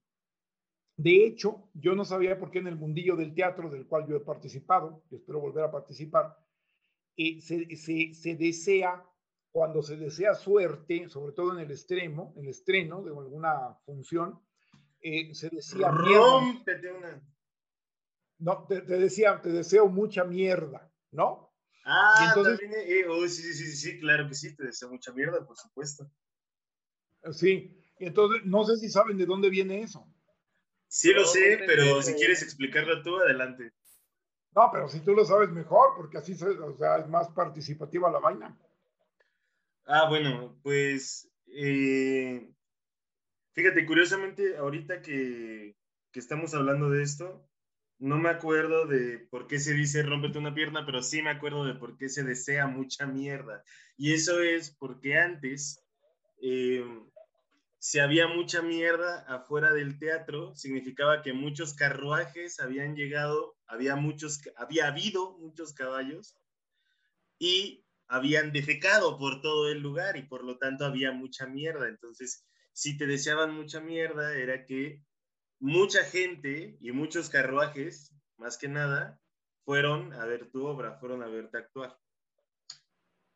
de hecho, yo no sabía por qué en el mundillo del teatro, del cual yo he participado, y espero volver a participar, eh, se, desea, cuando se desea suerte, sobre todo en el extremo, en el estreno de alguna función, eh, se decía... Rómpete una. No, te, decía, te deseo mucha mierda, ¿no? Ah, entonces, eh, oh, sí, sí, sí, sí, claro que sí, te deseo mucha mierda, por supuesto. Sí, entonces, no sé si saben de dónde viene eso. Sí lo sé, pero si quieres explicarlo tú, adelante. No, pero si tú lo sabes mejor, porque así o sea, es más participativa la vaina. Ah, bueno, pues eh, fíjate, curiosamente, ahorita que, que estamos hablando de esto, no me acuerdo de por qué se dice rómpete una pierna, pero sí me acuerdo de por qué se desea mucha mierda. Y eso es porque antes eh, si había mucha mierda afuera del teatro, significaba que muchos carruajes habían llegado, había muchos, había habido muchos caballos y habían defecado por todo el lugar y por lo tanto había mucha mierda. Entonces, si te deseaban mucha mierda, era que mucha gente y muchos carruajes, más que nada, fueron a ver tu obra, fueron a verte actuar.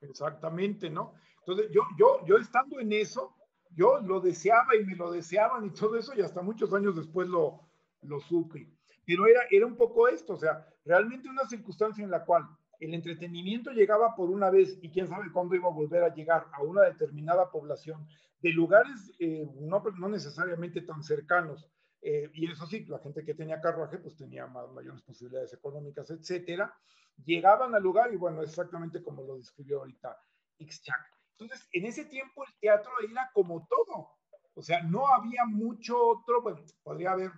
Exactamente, ¿no? Entonces, yo, yo, yo estando en eso, yo lo deseaba y me lo deseaban y todo eso y hasta muchos años después lo, lo supe. Pero era, era un poco esto, o sea, realmente una circunstancia en la cual el entretenimiento llegaba por una vez y quién sabe cuándo iba a volver a llegar a una determinada población de lugares eh, no, no, necesariamente tan cercanos. Eh, y eso sí, la gente que tenía carruaje pues tenía más, mayores posibilidades económicas, etcétera. Llegaban al lugar y bueno, exactamente como lo describió ahorita Ixchak. Entonces, en ese tiempo el teatro era como todo. O sea, no había mucho otro, bueno, podría haber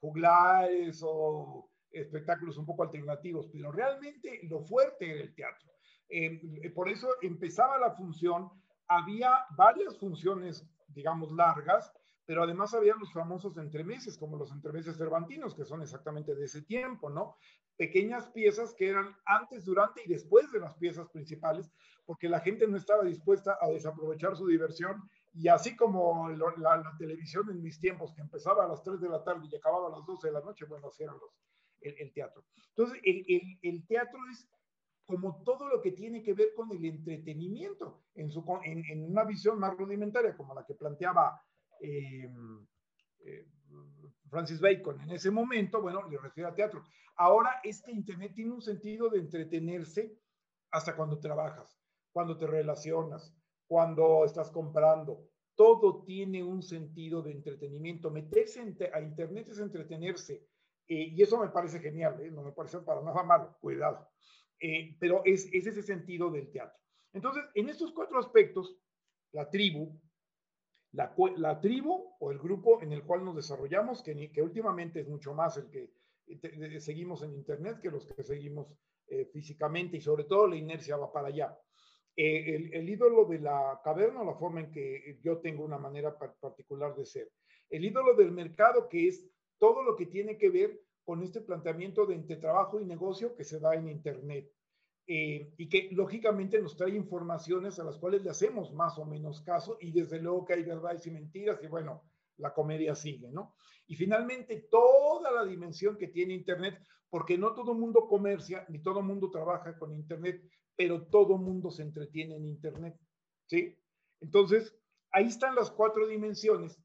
juglares o espectáculos un poco alternativos, pero realmente lo fuerte era el teatro. Em, eh, por eso empezaba la función, había varias funciones, digamos, largas, pero además había los famosos entremeses, como los entremeses cervantinos, que son exactamente de ese tiempo, ¿no? Pequeñas piezas que eran antes, durante y después de las piezas principales, porque la gente no estaba dispuesta a desaprovechar su diversión. Y así como la, televisión en mis tiempos, que empezaba a las 3 de la tarde y acababa a las 12 de la noche, bueno, así eran los, el, teatro. Entonces, el, el, el teatro es como todo lo que tiene que ver con el entretenimiento, en, su, en, una visión más rudimentaria, como la que planteaba eh, eh, Francis Bacon en ese momento, bueno, le refiero a teatro. Ahora este Internet tiene un sentido de entretenerse hasta cuando trabajas, cuando te relacionas, cuando estás comprando. Todo tiene un sentido de entretenimiento. Meterse a Internet es entretenerse. Eh, y eso me parece genial, no me parece para nada malo, cuidado. Eh, pero es, ese sentido del teatro. Entonces, en estos cuatro aspectos, la tribu, la, la, tribu o el grupo en el cual nos desarrollamos, que, que últimamente es mucho más el que eh, seguimos en Internet que los que seguimos eh, físicamente y sobre todo la inercia va para allá. el, ídolo de la caverna, la forma en que yo tengo una manera particular de ser. El ídolo del mercado, que es todo lo que tiene que ver con este planteamiento de entre trabajo y negocio que se da en Internet. Eh, y que lógicamente nos trae informaciones a las cuales le hacemos más o menos caso y desde luego que hay verdades y mentiras y bueno, la comedia sigue, ¿no? Y finalmente toda la dimensión que tiene Internet, porque no todo mundo comercia ni todo mundo trabaja con Internet, pero todo mundo se entretiene en Internet, ¿sí? Entonces, ahí están las cuatro dimensiones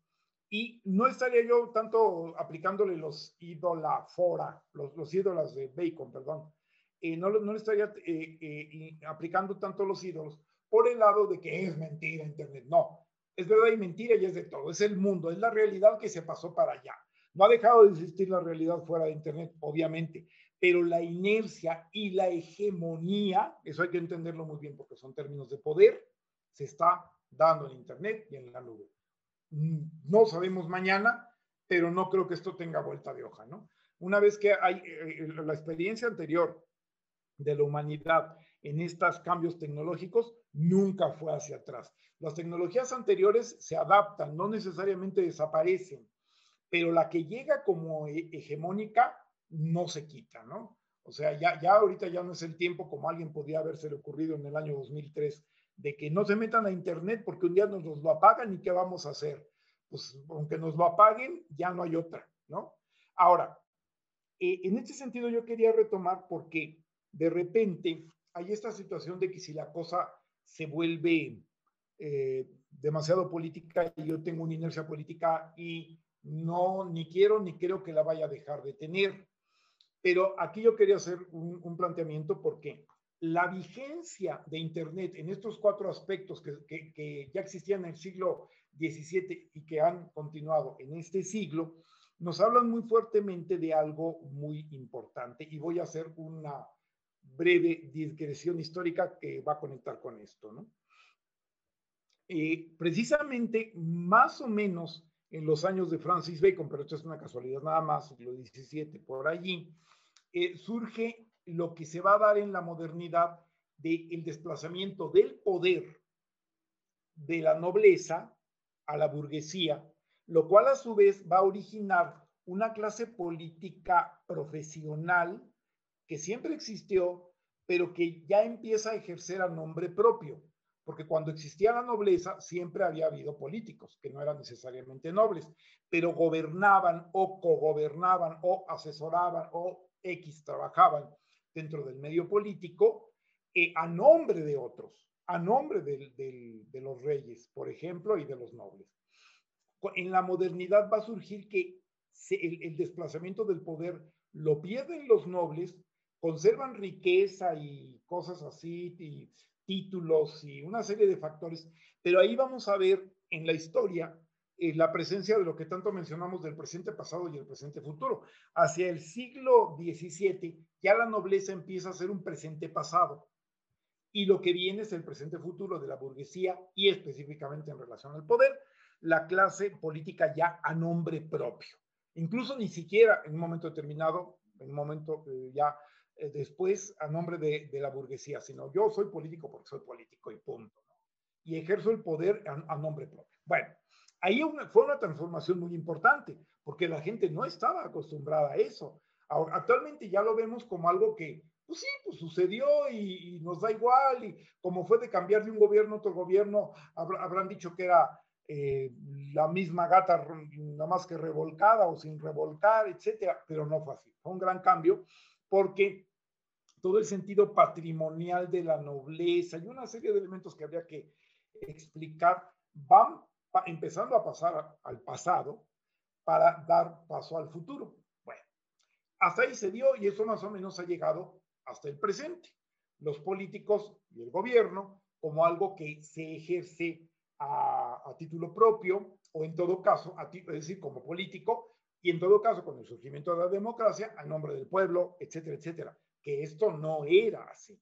y no estaría yo tanto aplicándole los idolafora, los, los ídolos de Bacon, perdón. Eh, no, no estaría eh, eh, aplicando tanto los ídolos por el lado de que es mentira Internet. No, es verdad y mentira y es de todo. Es el mundo, es la realidad que se pasó para allá. No ha dejado de existir la realidad fuera de Internet, obviamente, pero la inercia y la hegemonía, eso hay que entenderlo muy bien porque son términos de poder, se está dando en Internet y en la nube. No sabemos mañana, pero no creo que esto tenga vuelta de hoja, ¿no? Una vez que hay eh, eh, la experiencia anterior de la humanidad en estos cambios tecnológicos, nunca fue hacia atrás. Las tecnologías anteriores se adaptan, no necesariamente desaparecen, pero la que llega como hegemónica no se quita, ¿no? O sea, ya, ya ahorita ya no es el tiempo como alguien podía haberse ocurrido en el año 2003 de que no se metan a Internet porque un día nos, lo apagan y qué vamos a hacer. Pues aunque nos lo apaguen, ya no hay otra, ¿no? Ahora, eh, en este sentido yo quería retomar porque de repente hay esta situación de que si la cosa se vuelve eh, demasiado política y yo tengo una inercia política y no, ni quiero ni creo que la vaya a dejar de tener. Pero aquí yo quería hacer un, un planteamiento porque la vigencia de Internet en estos cuatro aspectos que, ya existían en el siglo XVII y que han continuado en este siglo, nos hablan muy fuertemente de algo muy importante y voy a hacer una breve digresión histórica que va a conectar con esto. ¿no? Eh, precisamente, más o menos en los años de Francis Bacon, pero esto es una casualidad nada más, siglo XVII, por allí, eh, surge lo que se va a dar en la modernidad del el desplazamiento del poder de la nobleza a la burguesía, lo cual a su vez va a originar una clase política profesional que siempre existió, pero que ya empieza a ejercer a nombre propio, porque cuando existía la nobleza siempre había habido políticos que no eran necesariamente nobles, pero gobernaban o cogobernaban o asesoraban o X trabajaban dentro del medio político eh, a nombre de otros, a nombre de los reyes, por ejemplo, y de los nobles. En la modernidad va a surgir que el, desplazamiento del poder lo pierden los nobles, conservan riqueza y cosas así, y títulos y una serie de factores, pero ahí vamos a ver en la historia la presencia de lo que tanto mencionamos del presente pasado y el presente futuro. Hacia el siglo XVII ya la nobleza empieza a ser un presente pasado y lo que viene es el presente futuro de la burguesía y específicamente en relación al poder, la clase política ya a nombre propio. Incluso ni siquiera en un momento determinado, en un momento eh, ya eh, después a nombre de, la burguesía, sino yo soy político porque soy político y punto. Y ejerzo el poder a nombre propio. Bueno, ahí fue una transformación muy importante, porque la gente no estaba acostumbrada a eso. Ahora, actualmente ya lo vemos como algo que, pues sí, pues sucedió y, nos da igual, y como fue de cambiar de un gobierno a otro gobierno, habrán dicho que era eh, la misma gata, nada más que revolcada o sin revolcar, etcétera, pero no fue así. Fue un gran cambio porque todo el sentido patrimonial de la nobleza y una serie de elementos que habría que explicar, van empezando a pasar al pasado para dar paso al futuro. Bueno, hasta ahí se dio y eso más o menos ha llegado hasta el presente. Los políticos y el gobierno como algo que se ejerce a, título propio o en todo caso, a es decir, como político y en todo caso con el surgimiento de la democracia a nombre del pueblo, etcétera, etcétera. Que esto no era así.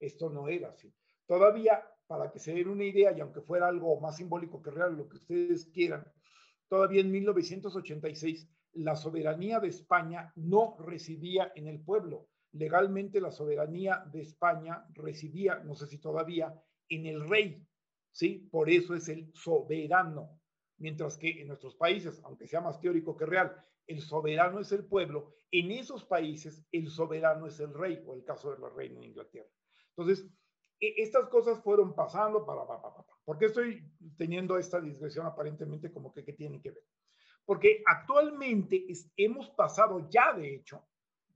Esto no era así. Todavía, para que se den una idea, y aunque fuera algo más simbólico que real, lo que ustedes quieran, todavía en 1986 la soberanía de España no residía en el pueblo. Legalmente la soberanía de España residía, no sé si todavía, en el rey, ¿sí? Por eso es el soberano. Mientras que en nuestros países, aunque sea más teórico que real, el soberano es el pueblo, en esos países el soberano es el rey, o el caso de la reina de Inglaterra. Entonces, estas cosas fueron pasando para, para, para, ¿Por qué estoy teniendo esta digresión aparentemente como que, que tiene que ver? Porque actualmente hemos pasado ya, de hecho,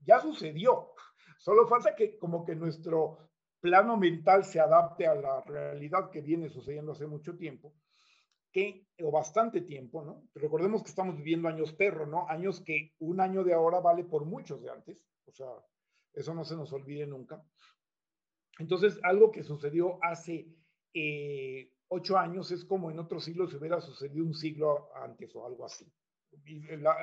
ya sucedió. Solo falta que como que nuestro plano mental se adapte a la realidad que viene sucediendo hace mucho tiempo, que, o bastante tiempo, ¿no? Recordemos que estamos viviendo años perro, ¿no? Años que un año de ahora vale por muchos de antes, o sea, eso no se nos olvide nunca. Entonces, algo que sucedió hace eh, ocho años es como en otro siglo se hubiera sucedido un siglo antes o algo así.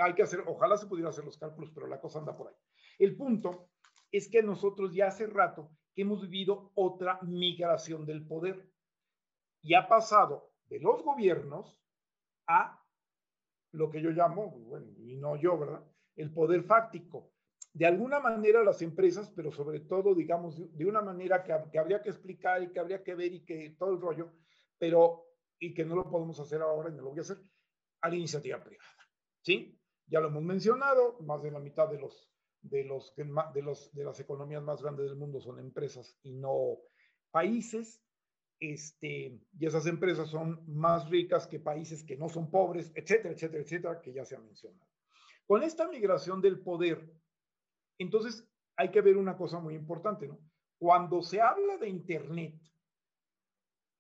hay que hacer, ojalá se pudiera hacer los cálculos, pero la cosa anda por ahí. El punto es que nosotros ya hace rato que hemos vivido otra migración del poder y ha pasado de los gobiernos a lo que yo llamo, bueno, y no yo, ¿verdad? El poder fáctico. De alguna manera las empresas, pero sobre todo, digamos, de una manera que, que habría que explicar y que habría que ver y que todo el rollo, pero y que no lo podemos hacer ahora y no lo voy a hacer, a la iniciativa privada. ¿Sí? Ya lo hemos mencionado, más de la mitad de los de, los, de, los, de las economías más grandes del mundo son empresas y no países. Este, y esas empresas son más ricas que países que no son pobres, etcétera, etcétera, etcétera, que ya se ha mencionado. Con esta migración del poder, entonces hay que ver una cosa muy importante, ¿no? Cuando se habla de Internet,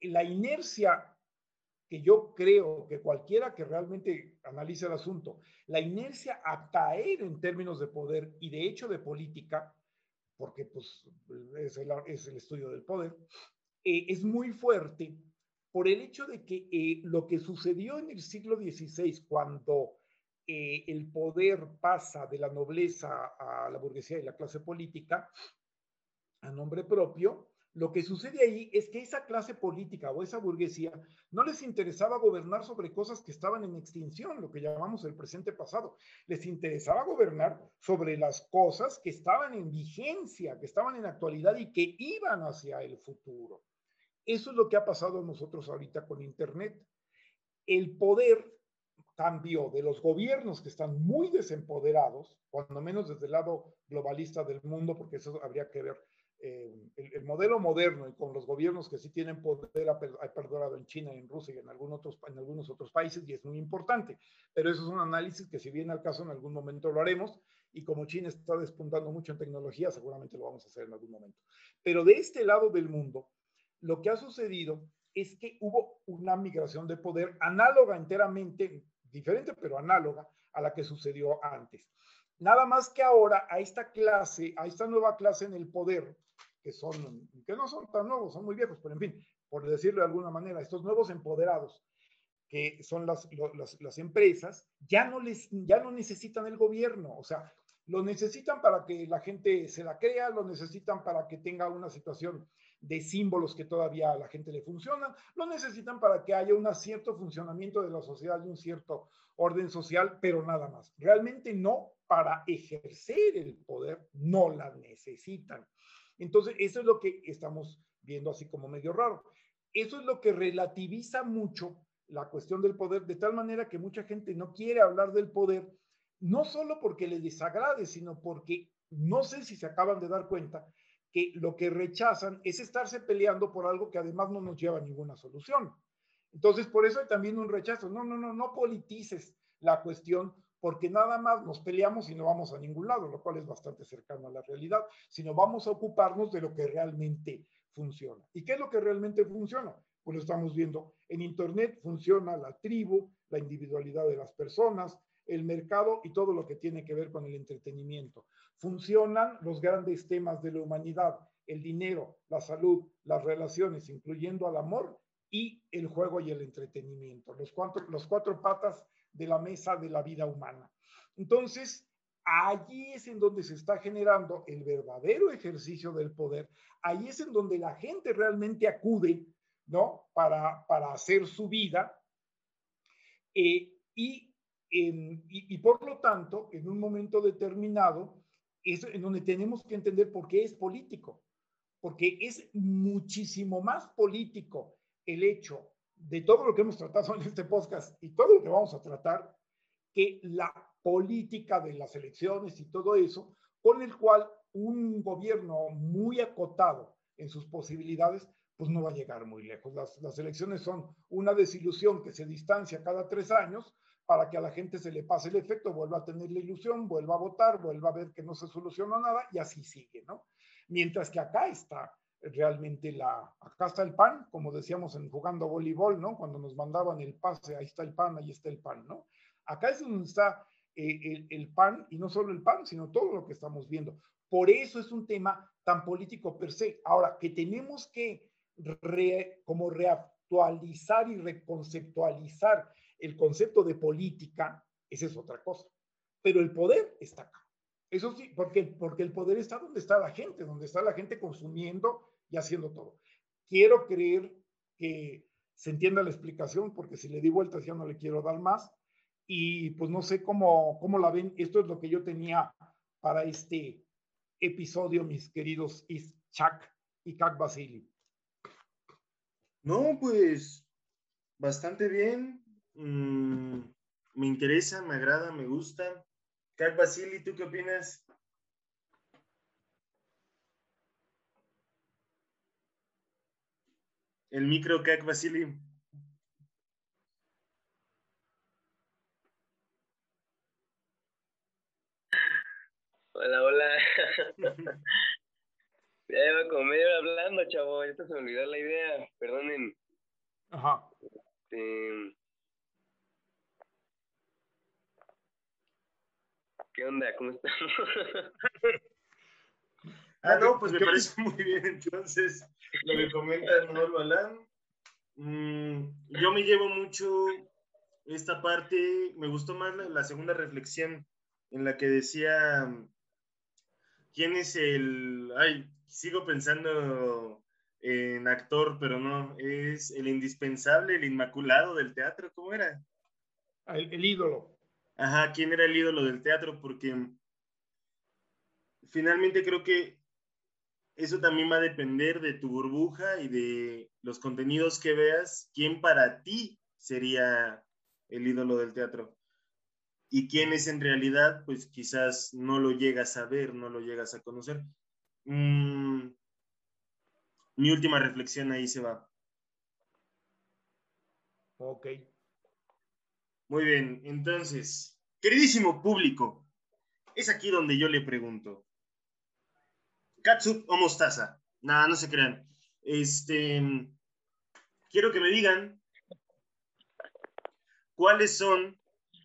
la inercia que yo creo que cualquiera que realmente analice el asunto, la inercia a caer en términos de poder y de hecho de política, porque pues es el, es el estudio del poder, eh, es muy fuerte por el hecho de que eh, lo que sucedió en el siglo XVI, cuando eh, el poder pasa de la nobleza a la burguesía y la clase política, a nombre propio, lo que sucede ahí es que esa clase política o esa burguesía no les interesaba gobernar sobre cosas que estaban en extinción, lo que llamamos el presente pasado. Les interesaba gobernar sobre las cosas que estaban en vigencia, que estaban en actualidad y que iban hacia el futuro. Eso es lo que ha pasado a nosotros ahorita con Internet. El poder cambió de los gobiernos que están muy desempoderados, cuando menos desde el lado globalista del mundo, porque eso habría que ver eh, el, modelo moderno y con los gobiernos que sí tienen poder ha, perdurado en China, en Rusia y en, algunos otros, en algunos otros países y es muy importante. Pero eso es un análisis que si viene al caso en algún momento lo haremos y como China está despuntando mucho en tecnología, seguramente lo vamos a hacer en algún momento. Pero de este lado del mundo, lo que ha sucedido es que hubo una migración de poder análoga enteramente, diferente pero análoga a la que sucedió antes. Nada más que ahora a esta clase, a esta nueva clase en el poder, que son, que no son tan nuevos, son muy viejos, pero en fin, por decirlo de alguna manera, estos nuevos empoderados, que son las, las, empresas, ya no, les, ya no necesitan el gobierno, o sea, lo necesitan para que la gente se la crea, lo necesitan para que tenga una situación de símbolos que todavía a la gente le funcionan, lo necesitan para que haya un cierto funcionamiento de la sociedad y un cierto orden social, pero nada más. Realmente no para ejercer el poder, no la necesitan. Entonces, eso es lo que estamos viendo así como medio raro. Eso es lo que relativiza mucho la cuestión del poder, de tal manera que mucha gente no quiere hablar del poder, no solo porque le desagrade, sino porque no sé si se acaban de dar cuenta que lo que rechazan es estarse peleando por algo que además no nos lleva a ninguna solución. Entonces, por eso hay también un rechazo. No, no, no, no politices la cuestión porque nada más nos peleamos y no vamos a ningún lado, lo cual es bastante cercano a la realidad, sino vamos a ocuparnos de lo que realmente funciona. ¿Y qué es lo que realmente funciona? Pues lo estamos viendo. En Internet funciona la tribu, la individualidad de las personas, el mercado y todo lo que tiene que ver con el entretenimiento. Funcionan los grandes temas de la humanidad, el dinero, la salud, las relaciones, incluyendo al amor y el juego y el entretenimiento, los cuatro, los cuatro patas de la mesa de la vida humana. Entonces, allí es en donde se está generando el verdadero ejercicio del poder, ahí es en donde la gente realmente acude, ¿no? Para, para hacer su vida. Eh, y y, por lo tanto, en un momento determinado, es en donde tenemos que entender por qué es político, porque es muchísimo más político el hecho de todo lo que hemos tratado en este podcast y todo lo que vamos a tratar, que la política de las elecciones y todo eso, con el cual un gobierno muy acotado en sus posibilidades, pues no va a llegar muy lejos. Las, las elecciones son una desilusión que se distancia cada tres años, para que a la gente se le pase el efecto, vuelva a tener la ilusión, vuelva a votar, vuelva a ver que no se solucionó nada y así sigue, ¿no? Mientras que acá está realmente la, acá está el pan, como decíamos en jugando voleibol, ¿no? Cuando nos mandaban el pase, ahí está el pan, ahí está el pan, ¿no? Acá es donde está eh, el, el, pan y no solo el pan, sino todo lo que estamos viendo. Por eso es un tema tan político per se. Ahora, que tenemos que como reactualizar y reconceptualizar el concepto de política, esa es otra cosa. Pero el poder está acá. Eso sí, porque, porque el poder está donde está la gente, donde está la gente consumiendo y haciendo todo. Quiero creer que se entienda la explicación, porque si le di vueltas ya no le quiero dar más. Y pues no sé cómo, cómo la ven. Esto es lo que yo tenía para este episodio, mis queridos Ischak y Kak Basili. No, pues bastante bien. Mm, me interesa, me agrada, me gusta. Kat Basili, ¿tú qué opinas? El micro Kak Basili. Hola, hola. ya iba como medio hablando, chavo. Ya se me olvidó la idea. Perdonen. Ajá. Este, ¿Qué onda? ¿Cómo estás? ah, no, pues me parece muy bien. Entonces, lo que comenta Manuel Balán. Mm, yo me llevo mucho esta parte, me gustó más la, segunda reflexión en la que decía, ¿quién es el... Ay, sigo pensando en actor, pero no, es el indispensable, el inmaculado del teatro, ¿cómo era? el ídolo ajá, quién era el ídolo del teatro, porque finalmente creo que eso también va a depender de tu burbuja y de los contenidos que veas, quién para ti sería el ídolo del teatro. Y quién es en realidad, pues quizás no lo llegas a ver, no lo llegas a conocer. Mm, mi última reflexión ahí se va. Ok. Muy bien, entonces, queridísimo público, es aquí donde yo le pregunto. ¿Katsup o mostaza? Nada, no se crean. Este, quiero que me digan cuáles son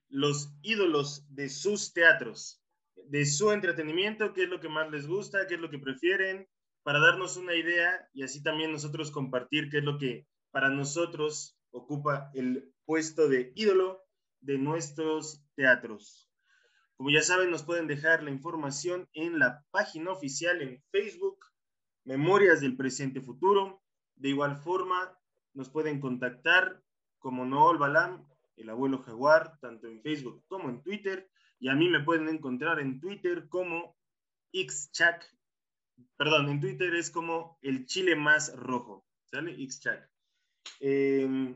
los ídolos de sus teatros, de su entretenimiento, qué es lo que más les gusta, qué es lo que prefieren, para darnos una idea y así también nosotros compartir qué es lo que para nosotros ocupa el puesto de ídolo de nuestros teatros. Como ya saben, nos pueden dejar la información en la página oficial en Facebook, Memorias del Presente Futuro. De igual forma, nos pueden contactar como Nool Balam, el abuelo jaguar, tanto en Facebook como en Twitter. Y a mí me pueden encontrar en Twitter como Xchac. Perdón, en Twitter es como el chile más rojo. ¿Sale? Xchac. Eh,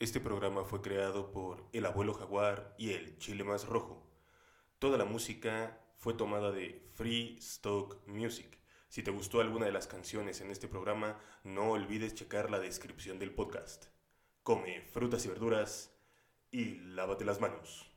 Este programa fue creado por El Abuelo Jaguar y El Chile Más Rojo. Toda la música fue tomada de Free Stock Music. Si te gustó alguna de las canciones en este programa, no olvides checar la descripción del podcast. Come frutas y verduras y lávate las manos.